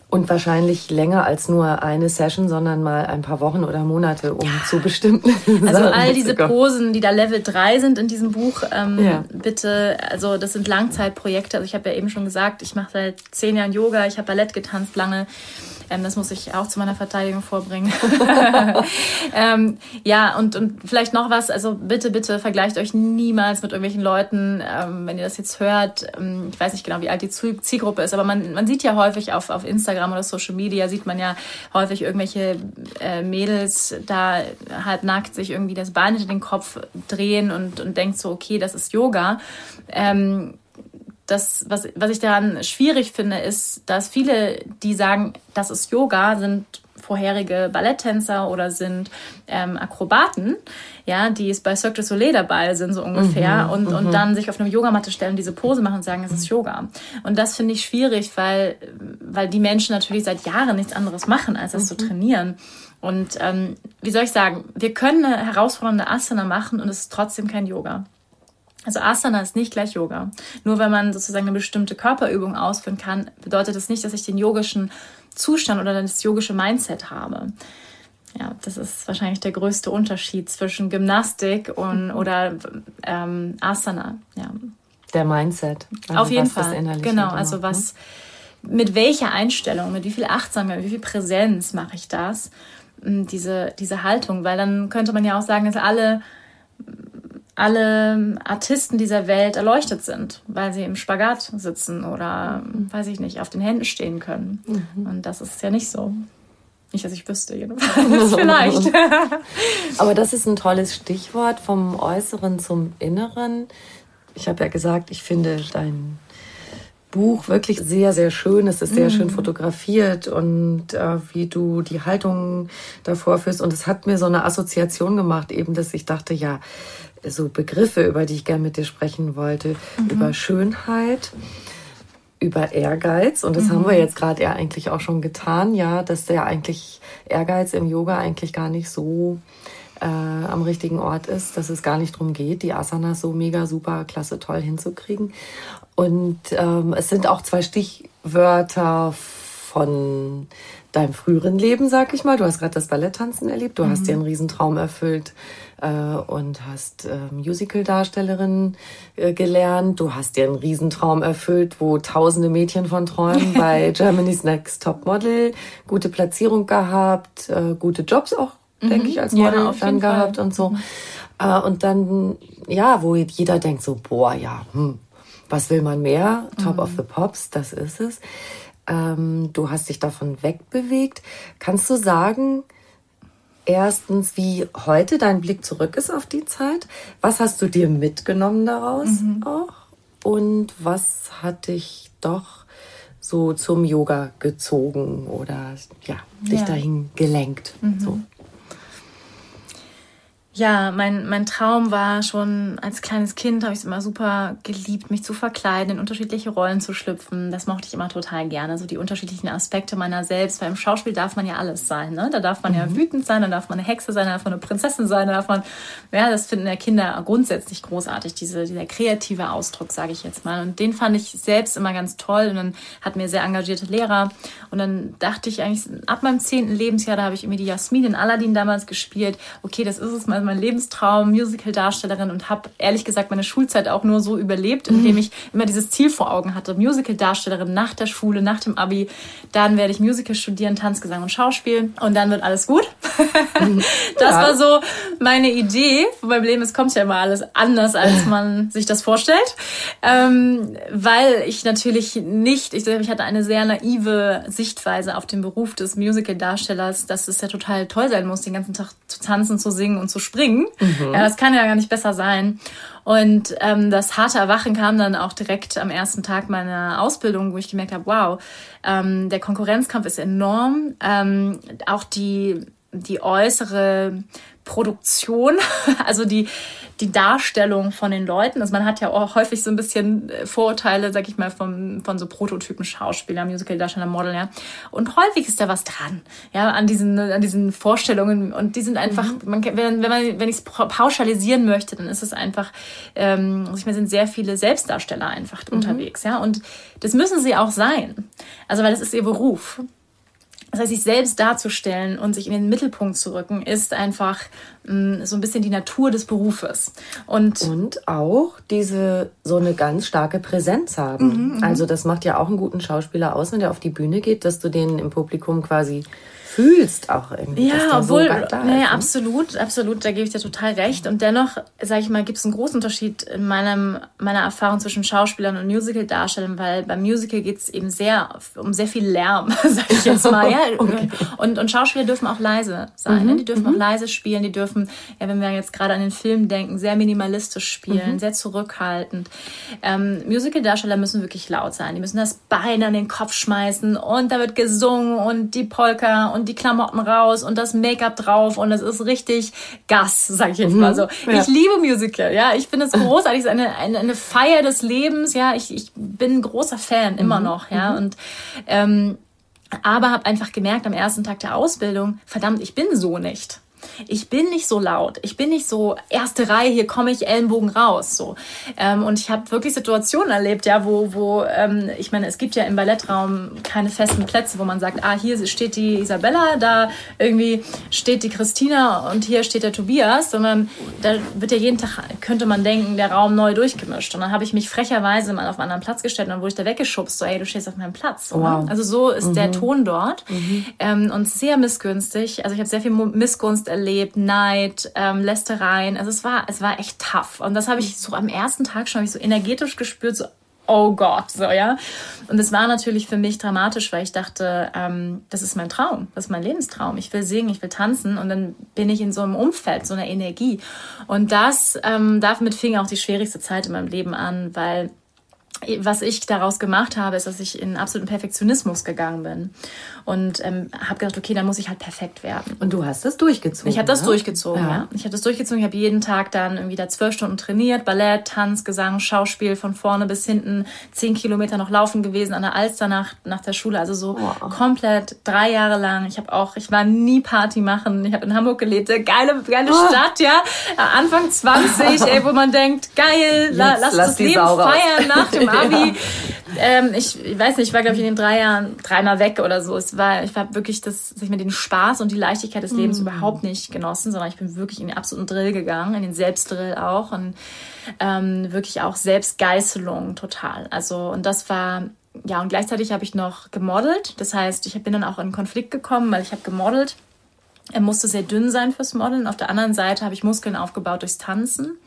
Und wahrscheinlich länger als nur eine Session, sondern mal ein paar Wochen oder Monate, um ja. zu bestimmten. Also all diese Posen, die da Level 3 sind in diesem Buch, ähm, ja. bitte, also das sind Langzeitprojekte. Also ich habe ja eben schon gesagt, ich mache seit zehn Jahren Yoga, ich habe Ballett getanzt lange. Ähm, das muss ich auch zu meiner Verteidigung vorbringen. ähm, ja, und, und vielleicht noch was, also bitte, bitte vergleicht euch niemals mit irgendwelchen Leuten, ähm, wenn ihr das jetzt hört. Ähm, ich weiß nicht genau, wie alt die Zielgruppe ist, aber man, man sieht ja häufig auf, auf Instagram oder Social Media, sieht man ja häufig irgendwelche äh, Mädels da halb nackt sich irgendwie das Bein hinter den Kopf drehen und, und denkt so, okay, das ist Yoga. Ähm, das, was, was ich daran schwierig finde, ist, dass viele, die sagen, das ist Yoga, sind vorherige Balletttänzer oder sind ähm, Akrobaten, ja, die es bei Cirque du Soleil dabei sind, so ungefähr, mhm, und, und mhm. dann sich auf eine Yogamatte stellen, diese Pose machen und sagen, es ist Yoga. Und das finde ich schwierig, weil, weil die Menschen natürlich seit Jahren nichts anderes machen, als das mhm. zu trainieren. Und ähm, wie soll ich sagen, wir können eine herausfordernde Asana machen und es ist trotzdem kein Yoga. Also Asana ist nicht gleich Yoga. Nur wenn man sozusagen eine bestimmte Körperübung ausführen kann, bedeutet das nicht, dass ich den yogischen Zustand oder das yogische Mindset habe. Ja, das ist wahrscheinlich der größte Unterschied zwischen Gymnastik und mhm. oder ähm, Asana. Ja. Der Mindset. Also Auf jeden Fall. Genau, also ne? was mit welcher Einstellung, mit wie viel Achtsamkeit, mit wie viel Präsenz mache ich das? Diese, diese Haltung, weil dann könnte man ja auch sagen, dass alle alle Artisten dieser Welt erleuchtet sind, weil sie im Spagat sitzen oder, weiß ich nicht, auf den Händen stehen können. Mhm. Und das ist ja nicht so. Nicht, dass ich wüsste, jedenfalls. Vielleicht. Aber das ist ein tolles Stichwort vom Äußeren zum Inneren. Ich habe ja gesagt, ich finde dein Buch wirklich sehr, sehr schön. Es ist sehr mhm. schön fotografiert und äh, wie du die Haltung davor führst. Und es hat mir so eine Assoziation gemacht, eben, dass ich dachte, ja, so Begriffe, über die ich gerne mit dir sprechen wollte, mhm. über Schönheit, über Ehrgeiz. Und das mhm. haben wir jetzt gerade ja eigentlich auch schon getan, ja, dass der eigentlich Ehrgeiz im Yoga eigentlich gar nicht so äh, am richtigen Ort ist, dass es gar nicht darum geht, die Asanas so mega, super, klasse, toll hinzukriegen. Und ähm, es sind auch zwei Stichwörter von deinem früheren Leben, sag ich mal. Du hast gerade das Balletttanzen erlebt, du mhm. hast dir einen Riesentraum erfüllt äh, und hast äh, Musical-Darstellerin äh, gelernt. Du hast dir einen Riesentraum erfüllt, wo tausende Mädchen von träumen bei Germany's Next Top Model. Gute Platzierung gehabt, äh, gute Jobs auch, mhm. denke ich, als Model ja, dann gehabt Fall. und so. Mhm. Äh, und dann, ja, wo jeder denkt so, boah, ja, hm, was will man mehr? Top of mhm. the Pops, das ist es. Ähm, du hast dich davon wegbewegt. Kannst du sagen, erstens, wie heute dein Blick zurück ist auf die Zeit? Was hast du dir mitgenommen daraus mhm. auch? Und was hat dich doch so zum Yoga gezogen oder ja, dich ja. dahin gelenkt? Mhm. So. Ja, mein, mein Traum war schon als kleines Kind, habe ich es immer super geliebt, mich zu verkleiden, in unterschiedliche Rollen zu schlüpfen. Das mochte ich immer total gerne, so die unterschiedlichen Aspekte meiner selbst. Weil im Schauspiel darf man ja alles sein. Ne? Da darf man mhm. ja wütend sein, da darf man eine Hexe sein, da darf man eine Prinzessin sein, da darf man, ja, das finden ja Kinder grundsätzlich großartig, diese, dieser kreative Ausdruck, sage ich jetzt mal. Und den fand ich selbst immer ganz toll. Und dann hatten wir sehr engagierte Lehrer. Und dann dachte ich eigentlich, ab meinem zehnten Lebensjahr, da habe ich irgendwie die Jasmin in Aladdin damals gespielt. Okay, das ist es mal mein Lebenstraum, Musical-Darstellerin und habe ehrlich gesagt meine Schulzeit auch nur so überlebt, indem ich immer dieses Ziel vor Augen hatte. Musical-Darstellerin nach der Schule, nach dem Abi. Dann werde ich Musical studieren, Tanzgesang und Schauspiel und dann wird alles gut. das ja. war so meine Idee beim Leben. Es kommt ja immer alles anders, als man sich das vorstellt. Ähm, weil ich natürlich nicht, ich, ich hatte eine sehr naive Sichtweise auf den Beruf des Musical-Darstellers, dass es ja total toll sein muss, den ganzen Tag zu tanzen, zu singen und zu springen. Mhm. Ja, das kann ja gar nicht besser sein. Und ähm, das harte Erwachen kam dann auch direkt am ersten Tag meiner Ausbildung, wo ich gemerkt habe, wow, ähm, der Konkurrenzkampf ist enorm. Ähm, auch die, die äußere Produktion, also die, die Darstellung von den Leuten. Also man hat ja auch häufig so ein bisschen äh, Vorurteile, sag ich mal, von, von so Prototypen Schauspieler, Musical-Darsteller, Model, ja. Und häufig ist da was dran, ja, an diesen, an diesen Vorstellungen. Und die sind einfach, mhm. man, wenn, wenn man, wenn ich es pauschalisieren möchte, dann ist es einfach, ähm, also ich meine, sind sehr viele Selbstdarsteller einfach mhm. unterwegs, ja. Und das müssen sie auch sein. Also, weil das ist ihr Beruf. Das heißt, sich selbst darzustellen und sich in den Mittelpunkt zu rücken, ist einfach mh, mm, so ein bisschen die Natur des Berufes. Und, und auch diese so eine ganz starke Präsenz haben. Mhm, mhm. also das macht ja auch einen guten Schauspieler aus, wenn der auf die Bühne geht, dass du den im Publikum quasi fühlst auch irgendwie. Ja, obwohl, so naja, ne? absolut, absolut, da gebe ich dir total recht. Und dennoch, sage ich mal, gibt es einen großen Unterschied in meinem, meiner Erfahrung zwischen Schauspielern und Musical-Darstellern, weil beim Musical geht es eben sehr um sehr viel Lärm, sage ich jetzt mal. ja. okay. und, und Schauspieler dürfen auch leise sein. Ne? Mhm. Ne? Die dürfen mhm. auch leise spielen, die dürfen, ja, wenn wir jetzt gerade an den Film denken, sehr minimalistisch spielen, mhm. sehr zurückhaltend. Ähm, Musical-Darsteller müssen wirklich laut sein. Die müssen das Bein an den Kopf schmeißen und da wird gesungen und die Polka und und die Klamotten raus und das Make-up drauf und es ist richtig Gas, sag ich jetzt mal mhm. so. Ja. Ich liebe Musical, ja. Ich finde es großartig, es ist eine, eine, eine Feier des Lebens, ja. Ich, ich bin ein großer Fan, immer mhm. noch, ja. Mhm. Und ähm, aber habe einfach gemerkt am ersten Tag der Ausbildung, verdammt, ich bin so nicht ich bin nicht so laut, ich bin nicht so erste Reihe, hier komme ich Ellenbogen raus. So. Ähm, und ich habe wirklich Situationen erlebt, ja, wo, wo ähm, ich meine, es gibt ja im Ballettraum keine festen Plätze, wo man sagt, ah, hier steht die Isabella, da irgendwie steht die Christina und hier steht der Tobias, sondern da wird ja jeden Tag, könnte man denken, der Raum neu durchgemischt. Und dann habe ich mich frecherweise mal auf einen anderen Platz gestellt und dann wurde ich da weggeschubst, so, ey, du stehst auf meinem Platz. So, wow. Also so ist mhm. der Ton dort mhm. ähm, und sehr missgünstig. Also ich habe sehr viel Missgunst erlebt, Neid, ähm, Lästereien. Also es war, es war echt tough. Und das habe ich so am ersten Tag schon ich so energetisch gespürt, so oh Gott, so ja. Und es war natürlich für mich dramatisch, weil ich dachte, ähm, das ist mein Traum, das ist mein Lebenstraum. Ich will singen, ich will tanzen und dann bin ich in so einem Umfeld, so einer Energie. Und das, ähm, damit fing auch die schwierigste Zeit in meinem Leben an, weil was ich daraus gemacht habe, ist, dass ich in absoluten Perfektionismus gegangen bin und ähm, habe gedacht, okay, dann muss ich halt perfekt werden. Und du hast das durchgezogen? Ich habe das ne? durchgezogen, ja. ja. Ich habe das durchgezogen. Ich habe jeden Tag dann irgendwie da zwölf Stunden trainiert, Ballett, Tanz, Gesang, Schauspiel von vorne bis hinten, zehn Kilometer noch laufen gewesen an der Alster nach, nach der Schule. Also so oh. komplett drei Jahre lang. Ich habe auch, ich war nie Party machen. Ich habe in Hamburg gelebt, geile, geile oh. Stadt, ja. Anfang 20, ey, wo man denkt, geil, la, lass, lass das Leben feiern nach dem Abi. ähm, ich, ich weiß nicht, ich war glaube ich in den drei Jahren dreimal weg oder so. Es war, ich habe wirklich das, ich mir den Spaß und die Leichtigkeit des Lebens mhm. überhaupt nicht genossen, sondern ich bin wirklich in den absoluten Drill gegangen, in den Selbstdrill auch und ähm, wirklich auch Selbstgeißelung total. Also und das war ja und gleichzeitig habe ich noch gemodelt. Das heißt, ich bin dann auch in Konflikt gekommen, weil ich habe gemodelt. Er musste sehr dünn sein fürs Modeln. Auf der anderen Seite habe ich Muskeln aufgebaut durchs Tanzen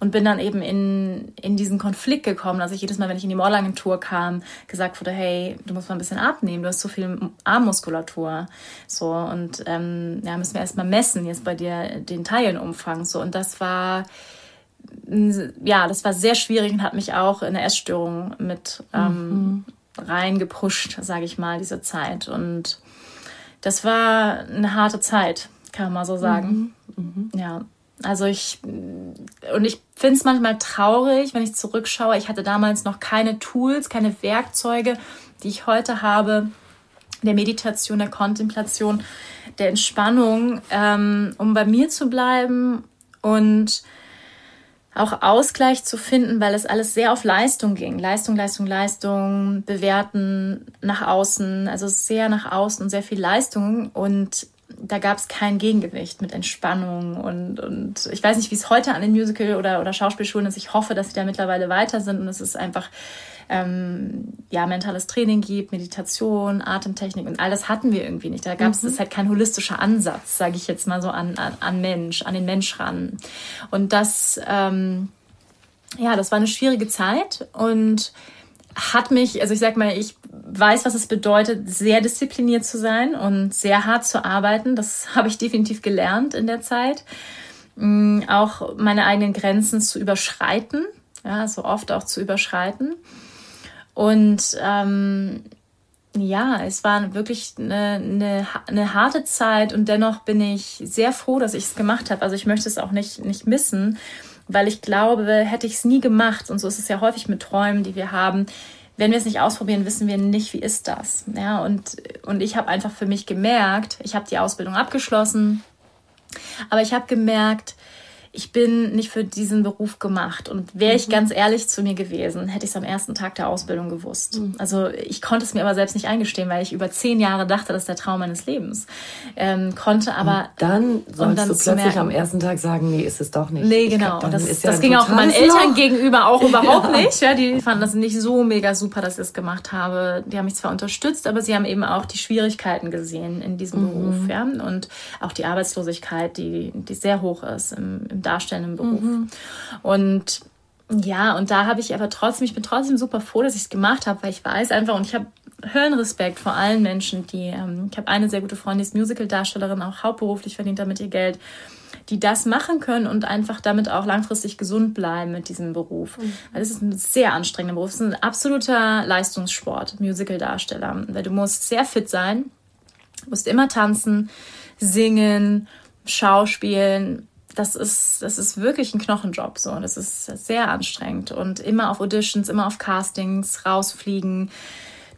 und bin dann eben in, in diesen Konflikt gekommen, dass ich jedes Mal, wenn ich in die Modellagentur kam, gesagt wurde, hey, du musst mal ein bisschen abnehmen, du hast so viel Armmuskulatur. So, und ähm, ja, müssen wir erstmal messen jetzt bei dir den Teilenumfang. So, und das war ja, das war sehr schwierig und hat mich auch in eine Essstörung mit ähm, mhm. reingepusht, sage ich mal, diese Zeit. Und das war eine harte Zeit, kann man mal so sagen. Mhm. Mhm. Ja, also ich, und ich finde es manchmal traurig, wenn ich zurückschaue. Ich hatte damals noch keine Tools, keine Werkzeuge, die ich heute habe, der Meditation, der Kontemplation, der Entspannung, ähm, um bei mir zu bleiben und auch Ausgleich zu finden, weil es alles sehr auf Leistung ging. Leistung, Leistung, Leistung, bewerten nach außen, also sehr nach außen und sehr viel Leistung. Und da gab es kein Gegengewicht mit Entspannung und, und ich weiß nicht, wie es heute an den Musical- oder, oder Schauspielschulen ist. Ich hoffe, dass sie da mittlerweile weiter sind und es ist einfach ähm, ja, mentales Training gibt, Meditation, Atemtechnik und all das hatten wir irgendwie nicht. Da gab es mhm. halt kein holistischer Ansatz, sage ich jetzt mal so, an, an, an Mensch, an den Mensch ran. Und das, ähm, ja, das war eine schwierige Zeit und hat mich, also ich sag mal, ich weiß, was es bedeutet, sehr diszipliniert zu sein und sehr hart zu arbeiten. Das habe ich definitiv gelernt in der Zeit. Mm, auch meine eigenen Grenzen zu überschreiten, ja, so oft auch zu überschreiten. Und ähm, ja, es war wirklich eine, eine, eine harte Zeit und dennoch bin ich sehr froh, dass ich es gemacht habe. Also ich möchte es auch nicht, nicht missen weil ich glaube, hätte ich es nie gemacht, und so ist es ja häufig mit Träumen, die wir haben, wenn wir es nicht ausprobieren, wissen wir nicht, wie ist das. Ja, und, und ich habe einfach für mich gemerkt, ich habe die Ausbildung abgeschlossen, aber ich habe gemerkt, ich bin nicht für diesen Beruf gemacht. Und wäre ich mhm. ganz ehrlich zu mir gewesen, hätte ich es am ersten Tag der Ausbildung gewusst. Mhm. Also ich konnte es mir aber selbst nicht eingestehen, weil ich über zehn Jahre dachte, das ist der Traum meines Lebens. Ähm, konnte aber... Und dann sollst dann du plötzlich merken, am ersten Tag sagen, nee, ist es doch nicht. Nee, genau. Glaub, das, ja das ging auch meinen Eltern gegenüber auch überhaupt ja. nicht. Ja, die fanden das nicht so mega super, dass ich es gemacht habe. Die haben mich zwar unterstützt, aber sie haben eben auch die Schwierigkeiten gesehen in diesem mhm. Beruf. Ja? Und auch die Arbeitslosigkeit, die, die sehr hoch ist im, im darstellenden Beruf. Mhm. Und ja, und da habe ich aber trotzdem, ich bin trotzdem super froh, dass ich es gemacht habe, weil ich weiß einfach und ich habe Höllenrespekt vor allen Menschen, die, ähm, ich habe eine sehr gute Freundin, die ist Musical-Darstellerin, auch hauptberuflich verdient damit ihr Geld, die das machen können und einfach damit auch langfristig gesund bleiben mit diesem Beruf. Mhm. Weil es ist ein sehr anstrengender Beruf, es ist ein absoluter Leistungssport, Musical-Darsteller, weil du musst sehr fit sein, musst immer tanzen, singen, schauspielen, das ist, das ist wirklich ein Knochenjob. So. Das ist sehr anstrengend. Und immer auf Auditions, immer auf Castings, rausfliegen,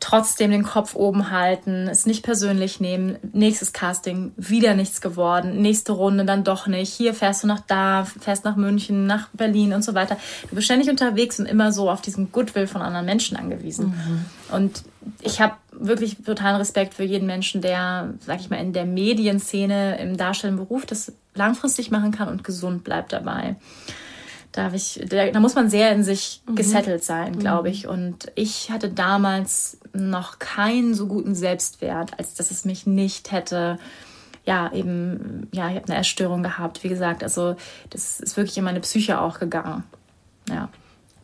trotzdem den Kopf oben halten, es nicht persönlich nehmen. Nächstes Casting, wieder nichts geworden. Nächste Runde dann doch nicht. Hier fährst du nach da, fährst nach München, nach Berlin und so weiter. Du bist ständig unterwegs und immer so auf diesen Goodwill von anderen Menschen angewiesen. Mhm. Und ich habe wirklich totalen Respekt für jeden Menschen, der, sag ich mal, in der Medienszene im darstellenden Beruf das langfristig machen kann und gesund bleibt dabei. Da, ich, da, da muss man sehr in sich mhm. gesettelt sein, glaube mhm. ich. Und ich hatte damals noch keinen so guten Selbstwert, als dass es mich nicht hätte ja, eben, ja, ich habe eine Essstörung gehabt, wie gesagt. Also, das ist wirklich in meine Psyche auch gegangen. Ja.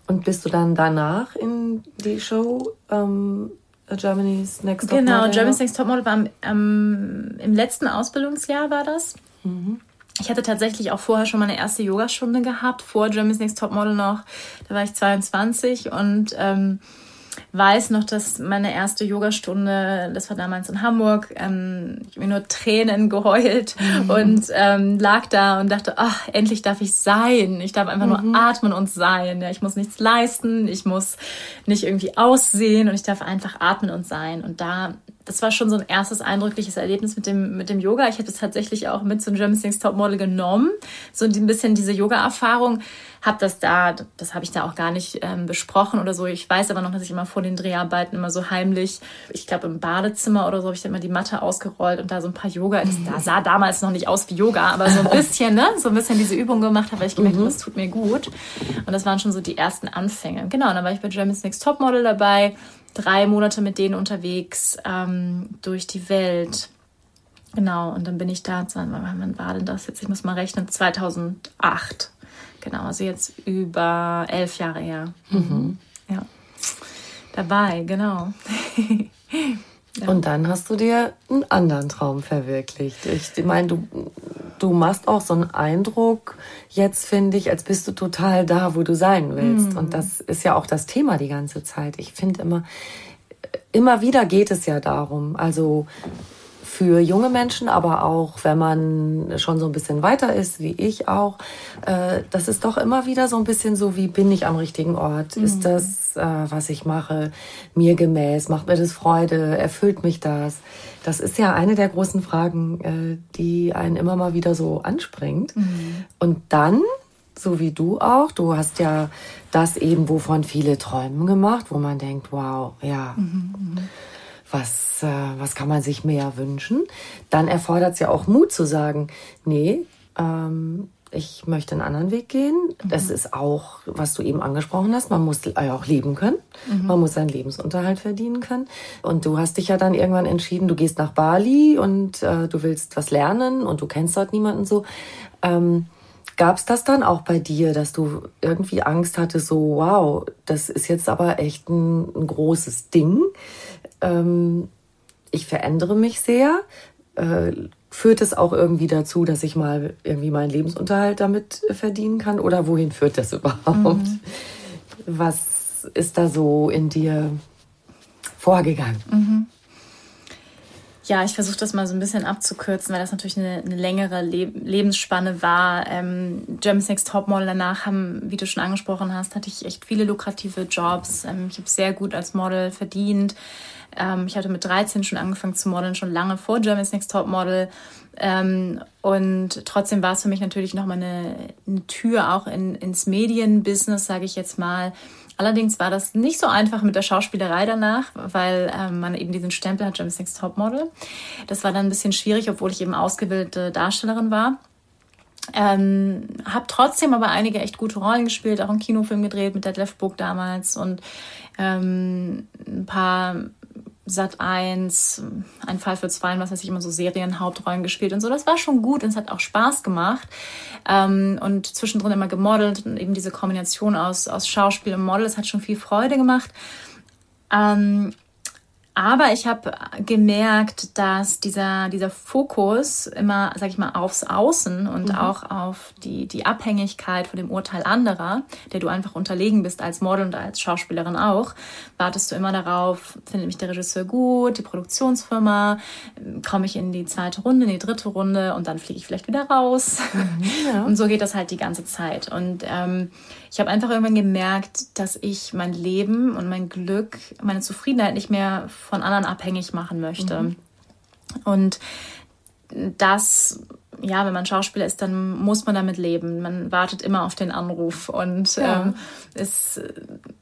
Und bist du dann danach in die Show ähm, Germany's Next Top genau, Model? Genau, Germany's Next Top Model war ähm, im letzten Ausbildungsjahr war das. Mhm. Ich hatte tatsächlich auch vorher schon meine erste Yogastunde gehabt, vor Germany's Next Top Model noch. Da war ich 22 und ähm, weiß noch, dass meine erste Yogastunde, das war damals in Hamburg, ähm, ich habe mir nur Tränen geheult mhm. und ähm, lag da und dachte, ach, endlich darf ich sein. Ich darf einfach mhm. nur atmen und sein. Ja, ich muss nichts leisten, ich muss nicht irgendwie aussehen und ich darf einfach atmen und sein. Und da das war schon so ein erstes eindrückliches Erlebnis mit dem, mit dem Yoga. Ich hätte es tatsächlich auch mit zum German Sings Top Model genommen. So ein bisschen diese Yoga-Erfahrung. Hab das da, das habe ich da auch gar nicht ähm, besprochen oder so. Ich weiß aber noch, dass ich immer vor den Dreharbeiten immer so heimlich, ich glaube im Badezimmer oder so, habe ich dann immer die Matte ausgerollt und da so ein paar Yoga. Das, das sah damals noch nicht aus wie Yoga, aber so ein bisschen, ne? So ein bisschen diese Übung gemacht habe, weil ich gemerkt habe, mhm. das tut mir gut. Und das waren schon so die ersten Anfänge. Genau, und dann war ich bei German Sings Top Model dabei drei Monate mit denen unterwegs ähm, durch die Welt. Genau, und dann bin ich da, wann war denn das jetzt? Ich muss mal rechnen, 2008. Genau, also jetzt über elf Jahre her. Mhm. Ja, dabei, genau. Ja. Und dann hast du dir einen anderen Traum verwirklicht. Ich meine, du, du machst auch so einen Eindruck, jetzt finde ich, als bist du total da, wo du sein willst. Mhm. Und das ist ja auch das Thema die ganze Zeit. Ich finde immer, immer wieder geht es ja darum. Also für junge Menschen, aber auch wenn man schon so ein bisschen weiter ist, wie ich auch, äh, das ist doch immer wieder so ein bisschen so, wie bin ich am richtigen Ort? Mhm. Ist das, äh, was ich mache, mir gemäß? Macht mir das Freude? Erfüllt mich das? Das ist ja eine der großen Fragen, äh, die einen immer mal wieder so anspringt. Mhm. Und dann so wie du auch. Du hast ja das eben, wovon viele träumen gemacht, wo man denkt, wow, ja, mhm, mhm was, äh, was kann man sich mehr wünschen? Dann erfordert es ja auch Mut zu sagen, nee, ähm, ich möchte einen anderen Weg gehen. Mhm. Das ist auch, was du eben angesprochen hast, man muss auch leben können. Mhm. Man muss seinen Lebensunterhalt verdienen können. Und du hast dich ja dann irgendwann entschieden, du gehst nach Bali und äh, du willst was lernen und du kennst dort niemanden so. Ähm, Gab es das dann auch bei dir, dass du irgendwie Angst hattest, so, wow, das ist jetzt aber echt ein, ein großes Ding? Ähm, ich verändere mich sehr. Äh, führt es auch irgendwie dazu, dass ich mal irgendwie meinen Lebensunterhalt damit verdienen kann? Oder wohin führt das überhaupt? Mhm. Was ist da so in dir vorgegangen? Mhm. Ja, ich versuche das mal so ein bisschen abzukürzen, weil das natürlich eine, eine längere Le Lebensspanne war. Ähm, Germany's Next Topmodel danach haben, wie du schon angesprochen hast, hatte ich echt viele lukrative Jobs. Ähm, ich habe sehr gut als Model verdient. Ähm, ich hatte mit 13 schon angefangen zu modeln, schon lange vor Germany's Next Topmodel. Ähm, und trotzdem war es für mich natürlich nochmal eine, eine Tür auch in, ins Medienbusiness, sage ich jetzt mal Allerdings war das nicht so einfach mit der Schauspielerei danach, weil ähm, man eben diesen Stempel hat, James Next Topmodel. Das war dann ein bisschen schwierig, obwohl ich eben ausgebildete Darstellerin war. Ähm, habe trotzdem aber einige echt gute Rollen gespielt, auch einen Kinofilm gedreht mit Detlef Book damals und ähm, ein paar Sat 1, ein Fall für zwei, was weiß ich, immer so Serienhauptrollen gespielt und so. Das war schon gut und es hat auch Spaß gemacht. Ähm, und zwischendrin immer gemodelt und eben diese Kombination aus, aus Schauspiel und Model, das hat schon viel Freude gemacht. Ähm, aber ich habe gemerkt, dass dieser, dieser Fokus immer, sag ich mal, aufs Außen und mhm. auch auf die, die Abhängigkeit von dem Urteil anderer, der du einfach unterlegen bist als Model und als Schauspielerin auch, wartest du immer darauf, findet mich der Regisseur gut, die Produktionsfirma, komme ich in die zweite Runde, in die dritte Runde und dann fliege ich vielleicht wieder raus. Mhm, ja. Und so geht das halt die ganze Zeit. Und ähm, ich habe einfach irgendwann gemerkt, dass ich mein Leben und mein Glück, meine Zufriedenheit nicht mehr von anderen abhängig machen möchte. Mhm. Und das ja, wenn man Schauspieler ist, dann muss man damit leben. Man wartet immer auf den Anruf und ja. ähm, ist,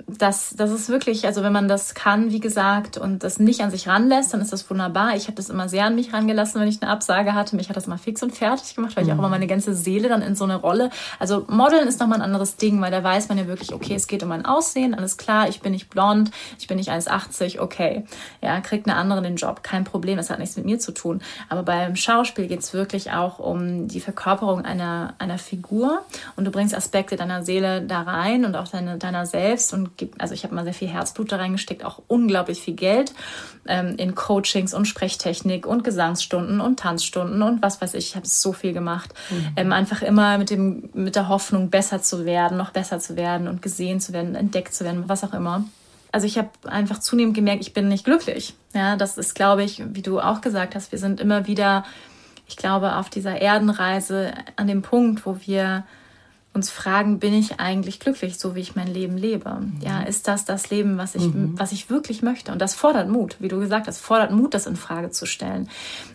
das, das ist wirklich, also wenn man das kann, wie gesagt, und das nicht an sich ranlässt, dann ist das wunderbar. Ich habe das immer sehr an mich rangelassen, wenn ich eine Absage hatte. Mich hat das mal fix und fertig gemacht, weil ich auch immer mhm. meine ganze Seele dann in so eine Rolle. Also Modeln ist nochmal ein anderes Ding, weil da weiß man ja wirklich, okay, es geht um mein Aussehen, alles klar, ich bin nicht blond, ich bin nicht 1,80, okay. Ja, kriegt eine andere den Job, kein Problem, das hat nichts mit mir zu tun. Aber beim Schauspiel geht es wirklich auch um die Verkörperung einer, einer Figur und du bringst Aspekte deiner Seele da rein und auch deine, deiner selbst und gib, also ich habe mal sehr viel Herzblut da reingesteckt, auch unglaublich viel Geld ähm, in Coachings und Sprechtechnik und Gesangsstunden und Tanzstunden und was weiß ich, ich habe so viel gemacht. Mhm. Ähm, einfach immer mit, dem, mit der Hoffnung, besser zu werden, noch besser zu werden und gesehen zu werden, entdeckt zu werden, was auch immer also ich habe einfach zunehmend gemerkt, ich bin nicht glücklich. Ja, das ist, glaube ich, wie du auch gesagt hast, wir sind immer wieder ich glaube, auf dieser Erdenreise an dem Punkt, wo wir uns fragen, bin ich eigentlich glücklich, so wie ich mein Leben lebe? Mhm. Ja, ist das das Leben, was ich, mhm. was ich wirklich möchte? Und das fordert Mut, wie du gesagt hast, fordert Mut, das in Frage zu stellen.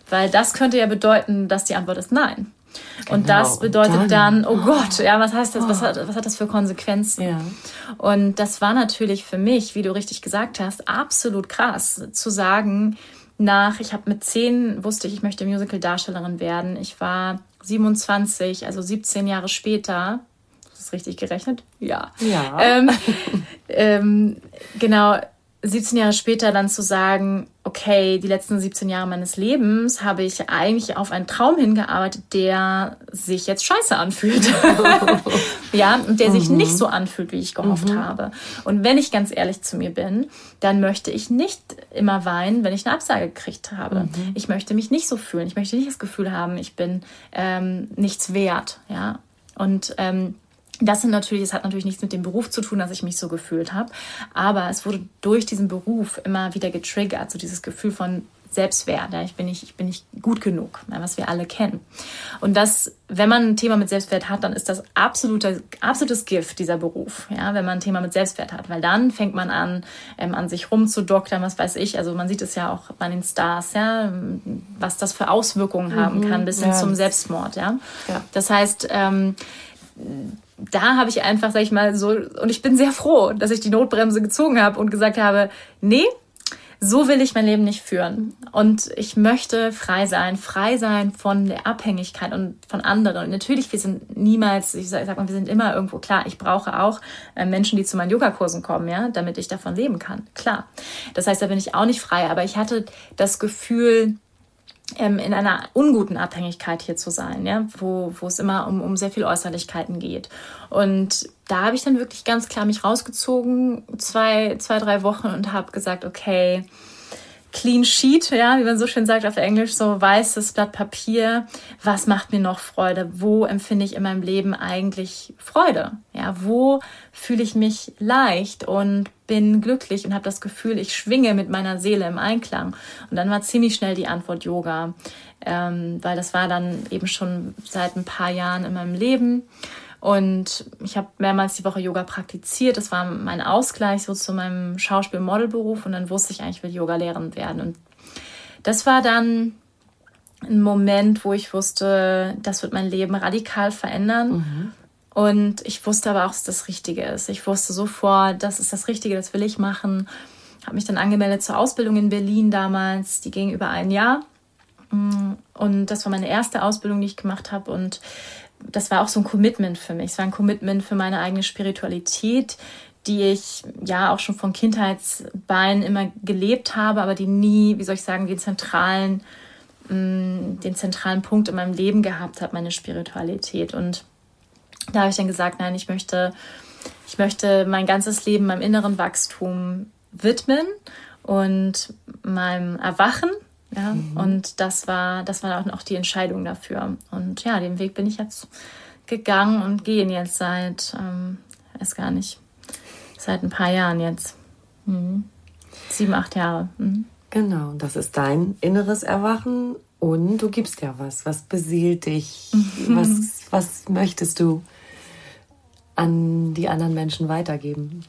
Weil das könnte ja bedeuten, dass die Antwort ist nein. Genau. Und das bedeutet dann, dann, oh Gott, ja, was heißt das? Was hat, was hat das für Konsequenzen? Ja. Und das war natürlich für mich, wie du richtig gesagt hast, absolut krass zu sagen, nach, ich habe mit zehn wusste ich, ich möchte Musical-Darstellerin werden. Ich war 27, also 17 Jahre später. Ist das richtig gerechnet? Ja. Ja. Ähm, ähm, genau, 17 Jahre später dann zu sagen, okay, die letzten 17 Jahre meines Lebens habe ich eigentlich auf einen Traum hingearbeitet, der sich jetzt scheiße anfühlt. ja, und der mhm. sich nicht so anfühlt, wie ich gehofft mhm. habe. Und wenn ich ganz ehrlich zu mir bin, dann möchte ich nicht immer weinen, wenn ich eine Absage gekriegt habe. Mhm. Ich möchte mich nicht so fühlen. Ich möchte nicht das Gefühl haben, ich bin ähm, nichts wert. Ja, und ähm, das sind natürlich, es hat natürlich nichts mit dem Beruf zu tun, dass ich mich so gefühlt habe, aber es wurde durch diesen Beruf immer wieder getriggert, so dieses Gefühl von Selbstwert. Ja, ich bin nicht, ich bin nicht gut genug, ja, was wir alle kennen. Und das, wenn man ein Thema mit Selbstwert hat, dann ist das absolute, absolutes Gift dieser Beruf. Ja, wenn man ein Thema mit Selbstwert hat, weil dann fängt man an, ähm, an sich rumzudoktern, was weiß ich. Also man sieht es ja auch bei den Stars, ja, was das für Auswirkungen haben mhm, kann, bis hin ja. zum Selbstmord. Ja, ja. das heißt. Ähm, da habe ich einfach, sag ich mal, so, und ich bin sehr froh, dass ich die Notbremse gezogen habe und gesagt habe, nee, so will ich mein Leben nicht führen. Und ich möchte frei sein, frei sein von der Abhängigkeit und von anderen. Und natürlich, wir sind niemals, ich sag, mal, wir sind immer irgendwo klar. Ich brauche auch äh, Menschen, die zu meinen Yogakursen kommen, ja, damit ich davon leben kann. Klar. Das heißt, da bin ich auch nicht frei. Aber ich hatte das Gefühl, ähm, in einer unguten Abhängigkeit hier zu sein, ja, wo, wo es immer um, um sehr viel Äußerlichkeiten geht. Und da habe ich dann wirklich ganz klar mich rausgezogen, zwei, zwei drei Wochen und habe gesagt, okay, Clean Sheet, ja, wie man so schön sagt auf Englisch, so weißes Blatt Papier. Was macht mir noch Freude? Wo empfinde ich in meinem Leben eigentlich Freude? Ja, wo fühle ich mich leicht und bin glücklich und habe das Gefühl, ich schwinge mit meiner Seele im Einklang. Und dann war ziemlich schnell die Antwort Yoga, ähm, weil das war dann eben schon seit ein paar Jahren in meinem Leben. Und ich habe mehrmals die Woche Yoga praktiziert. Das war mein Ausgleich so zu meinem Schauspiel-Modelberuf. Und dann wusste ich eigentlich, ich will Yoga-Lehrerin werden. Und das war dann ein Moment, wo ich wusste, das wird mein Leben radikal verändern. Mhm. Und ich wusste aber auch, dass das Richtige ist. Ich wusste sofort, das ist das Richtige, das will ich machen. Habe mich dann angemeldet zur Ausbildung in Berlin damals. Die ging über ein Jahr. Mm, und das war meine erste Ausbildung, die ich gemacht habe. Und das war auch so ein Commitment für mich. Es war ein Commitment für meine eigene Spiritualität, die ich ja auch schon von Kindheitsbeinen immer gelebt habe, aber die nie, wie soll ich sagen, den zentralen, mm, den zentralen Punkt in meinem Leben gehabt hat, meine Spiritualität. Und da habe ich dann gesagt, nein, ich möchte, ich möchte mein ganzes Leben meinem inneren Wachstum widmen und meinem Erwachen ja, mhm. und das war, das war auch noch die Entscheidung dafür. Und ja, den Weg bin ich jetzt gegangen und gehe jetzt seit, ähm, weiß gar nicht, seit ein paar Jahren jetzt. Mhm. Sieben, acht Jahre. Mhm. Genau, das ist dein inneres Erwachen und du gibst ja was. Was beseelt dich? Was, was möchtest du an die anderen Menschen weitergeben?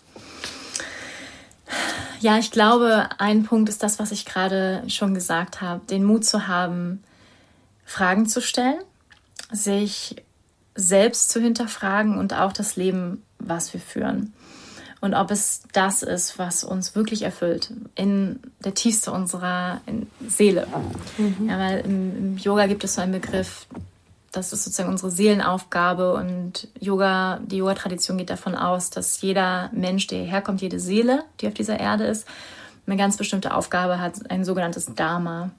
Ja, ich glaube, ein Punkt ist das, was ich gerade schon gesagt habe, den Mut zu haben, Fragen zu stellen, sich selbst zu hinterfragen und auch das Leben, was wir führen. Und ob es das ist, was uns wirklich erfüllt, in der Tiefste unserer Seele. Mhm. Ja, weil im, im Yoga gibt es so einen Begriff, das ist sozusagen unsere Seelenaufgabe und Yoga, die Yoga-Tradition geht davon aus, dass jeder Mensch, der hierher kommt, jede Seele, die auf dieser Erde ist, eine ganz bestimmte Aufgabe hat, ein sogenanntes Dharma.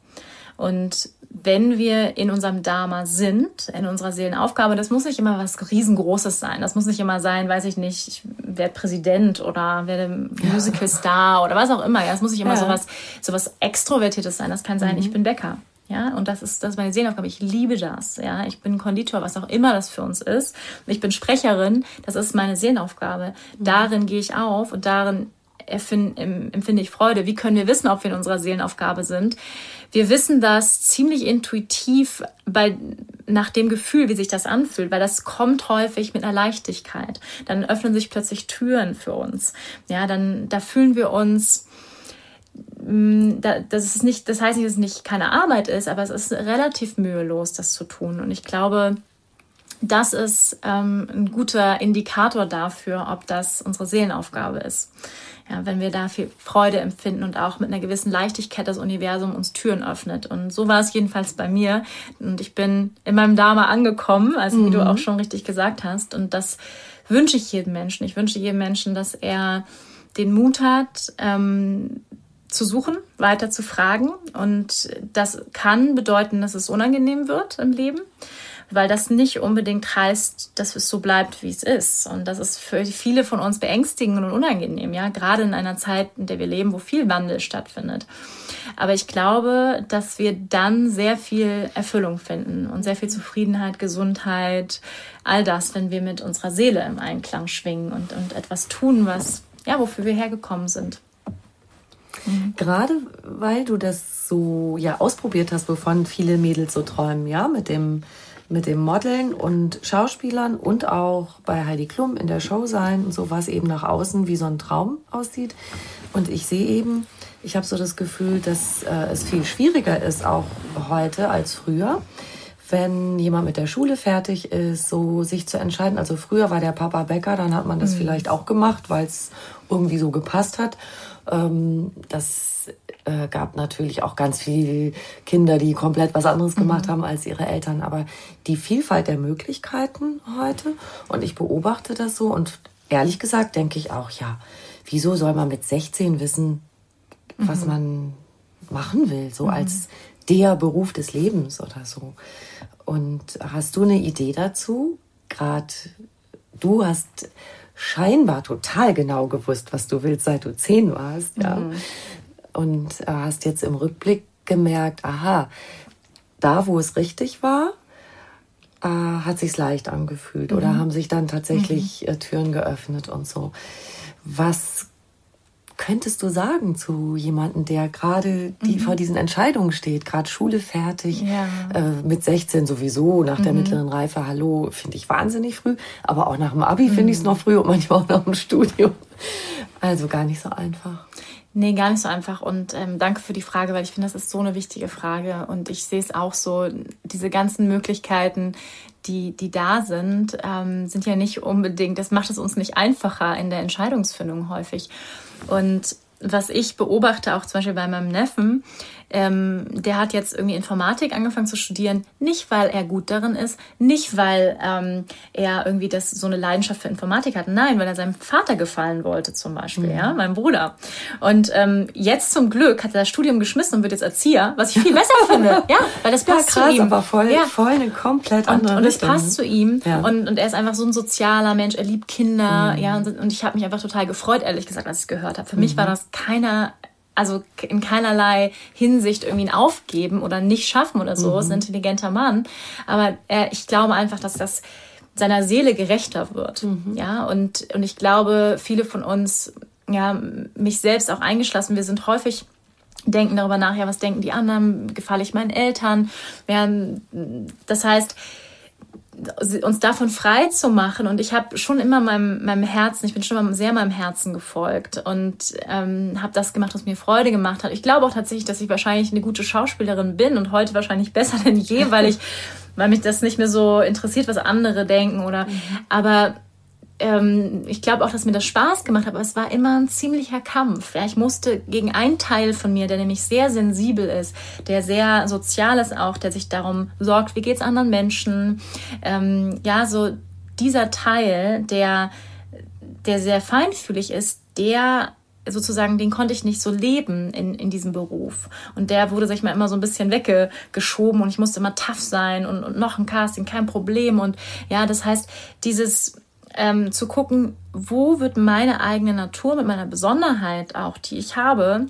Und wenn wir in unserem Dharma sind, in unserer Seelenaufgabe, das muss nicht immer was riesengroßes sein. Das muss nicht immer sein, weiß ich nicht, ich werde Präsident oder werde Musical-Star oder was auch immer. Ja, es muss nicht immer ja. sowas, sowas Extrovertiertes sein. Das kann sein, mhm. ich bin Bäcker. Ja, und das ist, das ist meine Seelenaufgabe. Ich liebe das. Ja, ich bin Konditor, was auch immer das für uns ist. Ich bin Sprecherin. Das ist meine Seelenaufgabe. Mhm. Darin gehe ich auf und darin empfinde ich Freude. Wie können wir wissen, ob wir in unserer Seelenaufgabe sind? Wir wissen das ziemlich intuitiv bei, nach dem Gefühl, wie sich das anfühlt, weil das kommt häufig mit einer Leichtigkeit. Dann öffnen sich plötzlich Türen für uns. Ja, dann, da fühlen wir uns, das ist nicht, das heißt nicht, dass es nicht keine Arbeit ist, aber es ist relativ mühelos, das zu tun. Und ich glaube, das ist ähm, ein guter Indikator dafür, ob das unsere Seelenaufgabe ist. Ja, wenn wir da viel Freude empfinden und auch mit einer gewissen Leichtigkeit das Universum uns Türen öffnet. Und so war es jedenfalls bei mir. Und ich bin in meinem Dharma angekommen, also mhm. wie du mhm. auch schon richtig gesagt hast. Und das wünsche ich jedem Menschen. Ich wünsche jedem Menschen, dass er den Mut hat, ähm, zu suchen, weiter zu fragen. Und das kann bedeuten, dass es unangenehm wird im Leben, weil das nicht unbedingt heißt, dass es so bleibt, wie es ist. Und das ist für viele von uns beängstigend und unangenehm, ja, gerade in einer Zeit, in der wir leben, wo viel Wandel stattfindet. Aber ich glaube, dass wir dann sehr viel Erfüllung finden und sehr viel Zufriedenheit, Gesundheit, all das, wenn wir mit unserer Seele im Einklang schwingen und, und etwas tun, was, ja, wofür wir hergekommen sind. Mhm. Gerade weil du das so ja ausprobiert hast, wovon viele Mädels so träumen, ja, mit dem mit dem Modeln und Schauspielern und auch bei Heidi Klum in der Show sein und so was eben nach außen wie so ein Traum aussieht. Und ich sehe eben, ich habe so das Gefühl, dass äh, es viel schwieriger ist auch heute als früher wenn jemand mit der Schule fertig ist, so sich zu entscheiden. Also früher war der Papa Bäcker, dann hat man das mhm. vielleicht auch gemacht, weil es irgendwie so gepasst hat. Ähm, das äh, gab natürlich auch ganz viele Kinder, die komplett was anderes mhm. gemacht mhm. haben als ihre Eltern. Aber die Vielfalt der Möglichkeiten heute, und ich beobachte das so, und ehrlich gesagt denke ich auch, ja, wieso soll man mit 16 wissen, was mhm. man machen will, so mhm. als der Beruf des Lebens oder so. Und hast du eine Idee dazu? Gerade du hast scheinbar total genau gewusst, was du willst, seit du zehn warst. Ja. Mhm. und äh, hast jetzt im Rückblick gemerkt, aha, da wo es richtig war, äh, hat sich's leicht angefühlt mhm. oder haben sich dann tatsächlich mhm. äh, Türen geöffnet und so. Was könntest du sagen zu jemandem, der gerade die mhm. vor diesen Entscheidungen steht, gerade Schule fertig, ja. äh, mit 16 sowieso, nach der mhm. mittleren Reife, hallo, finde ich wahnsinnig früh, aber auch nach dem Abi finde ich es mhm. noch früh und manchmal auch nach dem Studium. Also gar nicht so einfach. Nee, gar nicht so einfach. Und ähm, danke für die Frage, weil ich finde, das ist so eine wichtige Frage. Und ich sehe es auch so, diese ganzen Möglichkeiten, die, die da sind, ähm, sind ja nicht unbedingt, das macht es uns nicht einfacher in der Entscheidungsfindung häufig. Und was ich beobachte, auch zum Beispiel bei meinem Neffen, ähm, der hat jetzt irgendwie Informatik angefangen zu studieren, nicht weil er gut darin ist, nicht weil ähm, er irgendwie das, so eine Leidenschaft für Informatik hat, nein, weil er seinem Vater gefallen wollte zum Beispiel, mhm. ja, meinem Bruder. Und ähm, jetzt zum Glück hat er das Studium geschmissen und wird jetzt Erzieher, was ich viel besser finde, ja, weil das passt ja, krass, zu ihm. aber voll, ja. voll eine komplett andere Und, und es passt zu ihm ja. und, und er ist einfach so ein sozialer Mensch, er liebt Kinder, mhm. ja, und, und ich habe mich einfach total gefreut, ehrlich gesagt, als ich gehört habe. Für mhm. mich war das keiner also in keinerlei Hinsicht irgendwie ein Aufgeben oder nicht schaffen oder so. Mhm. Ist ein intelligenter Mann. Aber er, ich glaube einfach, dass das seiner Seele gerechter wird. Mhm. Ja, und, und ich glaube, viele von uns, ja, mich selbst auch eingeschlossen, wir sind häufig denken darüber nach, ja, was denken die anderen, gefalle ich meinen Eltern. Wir das heißt, uns davon frei zu machen. Und ich habe schon immer meinem, meinem Herzen, ich bin schon immer sehr meinem Herzen gefolgt und ähm, habe das gemacht, was mir Freude gemacht hat. Ich glaube auch tatsächlich, dass ich wahrscheinlich eine gute Schauspielerin bin und heute wahrscheinlich besser denn je, weil ich, weil mich das nicht mehr so interessiert, was andere denken oder, mhm. aber ähm, ich glaube auch, dass mir das Spaß gemacht hat, aber es war immer ein ziemlicher Kampf. Ja, ich musste gegen einen Teil von mir, der nämlich sehr sensibel ist, der sehr sozial ist auch, der sich darum sorgt, wie geht's anderen Menschen. Ähm, ja, so dieser Teil, der, der sehr feinfühlig ist, der sozusagen, den konnte ich nicht so leben in, in diesem Beruf. Und der wurde, sag ich mal, immer so ein bisschen weggeschoben und ich musste immer tough sein und, und noch ein Casting, kein Problem. Und ja, das heißt, dieses, ähm, zu gucken, wo wird meine eigene Natur mit meiner Besonderheit auch, die ich habe,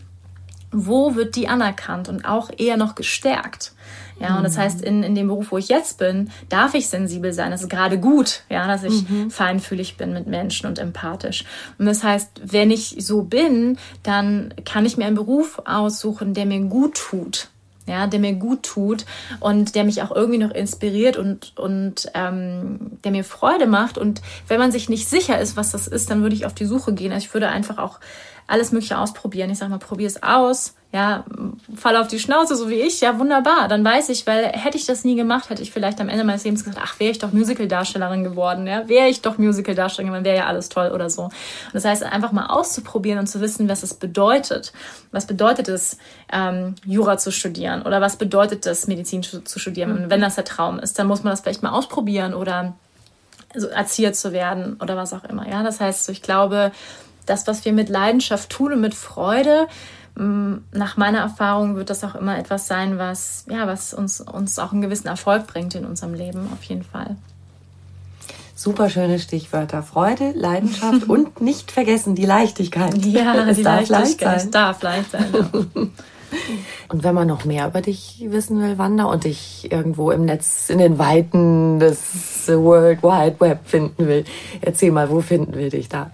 wo wird die anerkannt und auch eher noch gestärkt? Ja, und das mhm. heißt, in, in dem Beruf, wo ich jetzt bin, darf ich sensibel sein. Das ist gerade gut, ja, dass ich mhm. feinfühlig bin mit Menschen und empathisch. Und das heißt, wenn ich so bin, dann kann ich mir einen Beruf aussuchen, der mir gut tut ja, der mir gut tut und der mich auch irgendwie noch inspiriert und, und ähm, der mir Freude macht. Und wenn man sich nicht sicher ist, was das ist, dann würde ich auf die Suche gehen. Also ich würde einfach auch alles Mögliche ausprobieren. Ich sage mal, probier es aus ja, fall auf die Schnauze, so wie ich, ja, wunderbar. Dann weiß ich, weil hätte ich das nie gemacht, hätte ich vielleicht am Ende meines Lebens gesagt, ach, wäre ich doch Musical-Darstellerin geworden, ja, wäre ich doch Musical-Darstellerin, dann wäre ja alles toll oder so. Und das heißt, einfach mal auszuprobieren und zu wissen, was es bedeutet. Was bedeutet es, ähm, Jura zu studieren oder was bedeutet es, Medizin zu studieren? Und wenn das der Traum ist, dann muss man das vielleicht mal ausprobieren oder so Erzieher zu werden oder was auch immer, ja. Das heißt, ich glaube, das, was wir mit Leidenschaft tun und mit Freude, nach meiner Erfahrung wird das auch immer etwas sein, was, ja, was uns, uns auch einen gewissen Erfolg bringt in unserem Leben, auf jeden Fall. Super schöne Stichwörter. Freude, Leidenschaft und nicht vergessen die Leichtigkeit. Ja, es die darf Leichtigkeit leicht sein. darf leicht sein. Ja. Und wenn man noch mehr über dich wissen will, Wanda, und dich irgendwo im Netz in den Weiten des World Wide Web finden will, erzähl mal, wo finden wir dich da?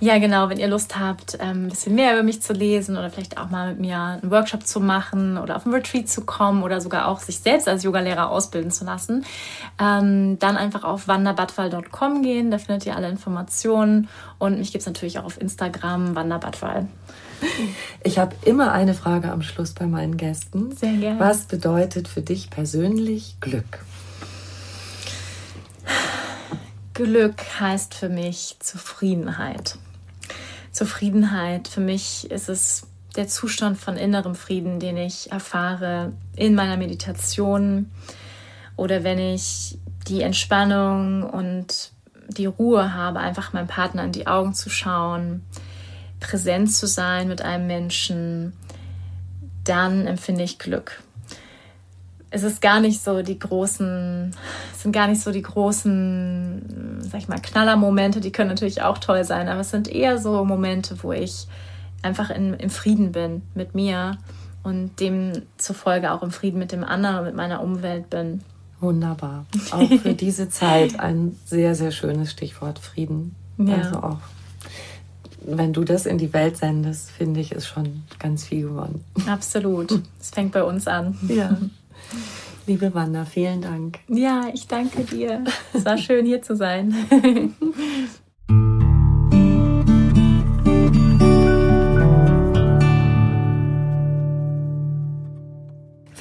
Ja, genau. Wenn ihr Lust habt, ähm, ein bisschen mehr über mich zu lesen oder vielleicht auch mal mit mir einen Workshop zu machen oder auf einen Retreat zu kommen oder sogar auch sich selbst als Yogalehrer ausbilden zu lassen, ähm, dann einfach auf wanderbadwal.com gehen. Da findet ihr alle Informationen. Und mich gibt es natürlich auch auf Instagram, Wanderbadwal. Ich habe immer eine Frage am Schluss bei meinen Gästen. Sehr gerne. Was bedeutet für dich persönlich Glück? Glück heißt für mich Zufriedenheit. Zufriedenheit, für mich ist es der Zustand von innerem Frieden, den ich erfahre in meiner Meditation oder wenn ich die Entspannung und die Ruhe habe, einfach meinem Partner in die Augen zu schauen, präsent zu sein mit einem Menschen, dann empfinde ich Glück es ist gar nicht so die großen, es sind gar nicht so die großen, sag ich mal, Knallermomente, die können natürlich auch toll sein, aber es sind eher so Momente, wo ich einfach in, im Frieden bin mit mir und demzufolge auch im Frieden mit dem anderen und mit meiner Umwelt bin. Wunderbar. Auch für diese Zeit ein sehr, sehr schönes Stichwort Frieden. Ja. Also auch, wenn du das in die Welt sendest, finde ich, ist schon ganz viel gewonnen. Absolut. Es fängt bei uns an. Ja. Liebe Wanda, vielen Dank. Ja, ich danke dir. Es war schön hier zu sein.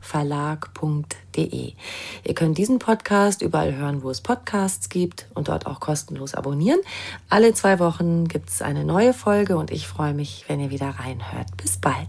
verlag.de. Ihr könnt diesen Podcast überall hören, wo es Podcasts gibt und dort auch kostenlos abonnieren. Alle zwei Wochen gibt es eine neue Folge und ich freue mich, wenn ihr wieder reinhört. Bis bald.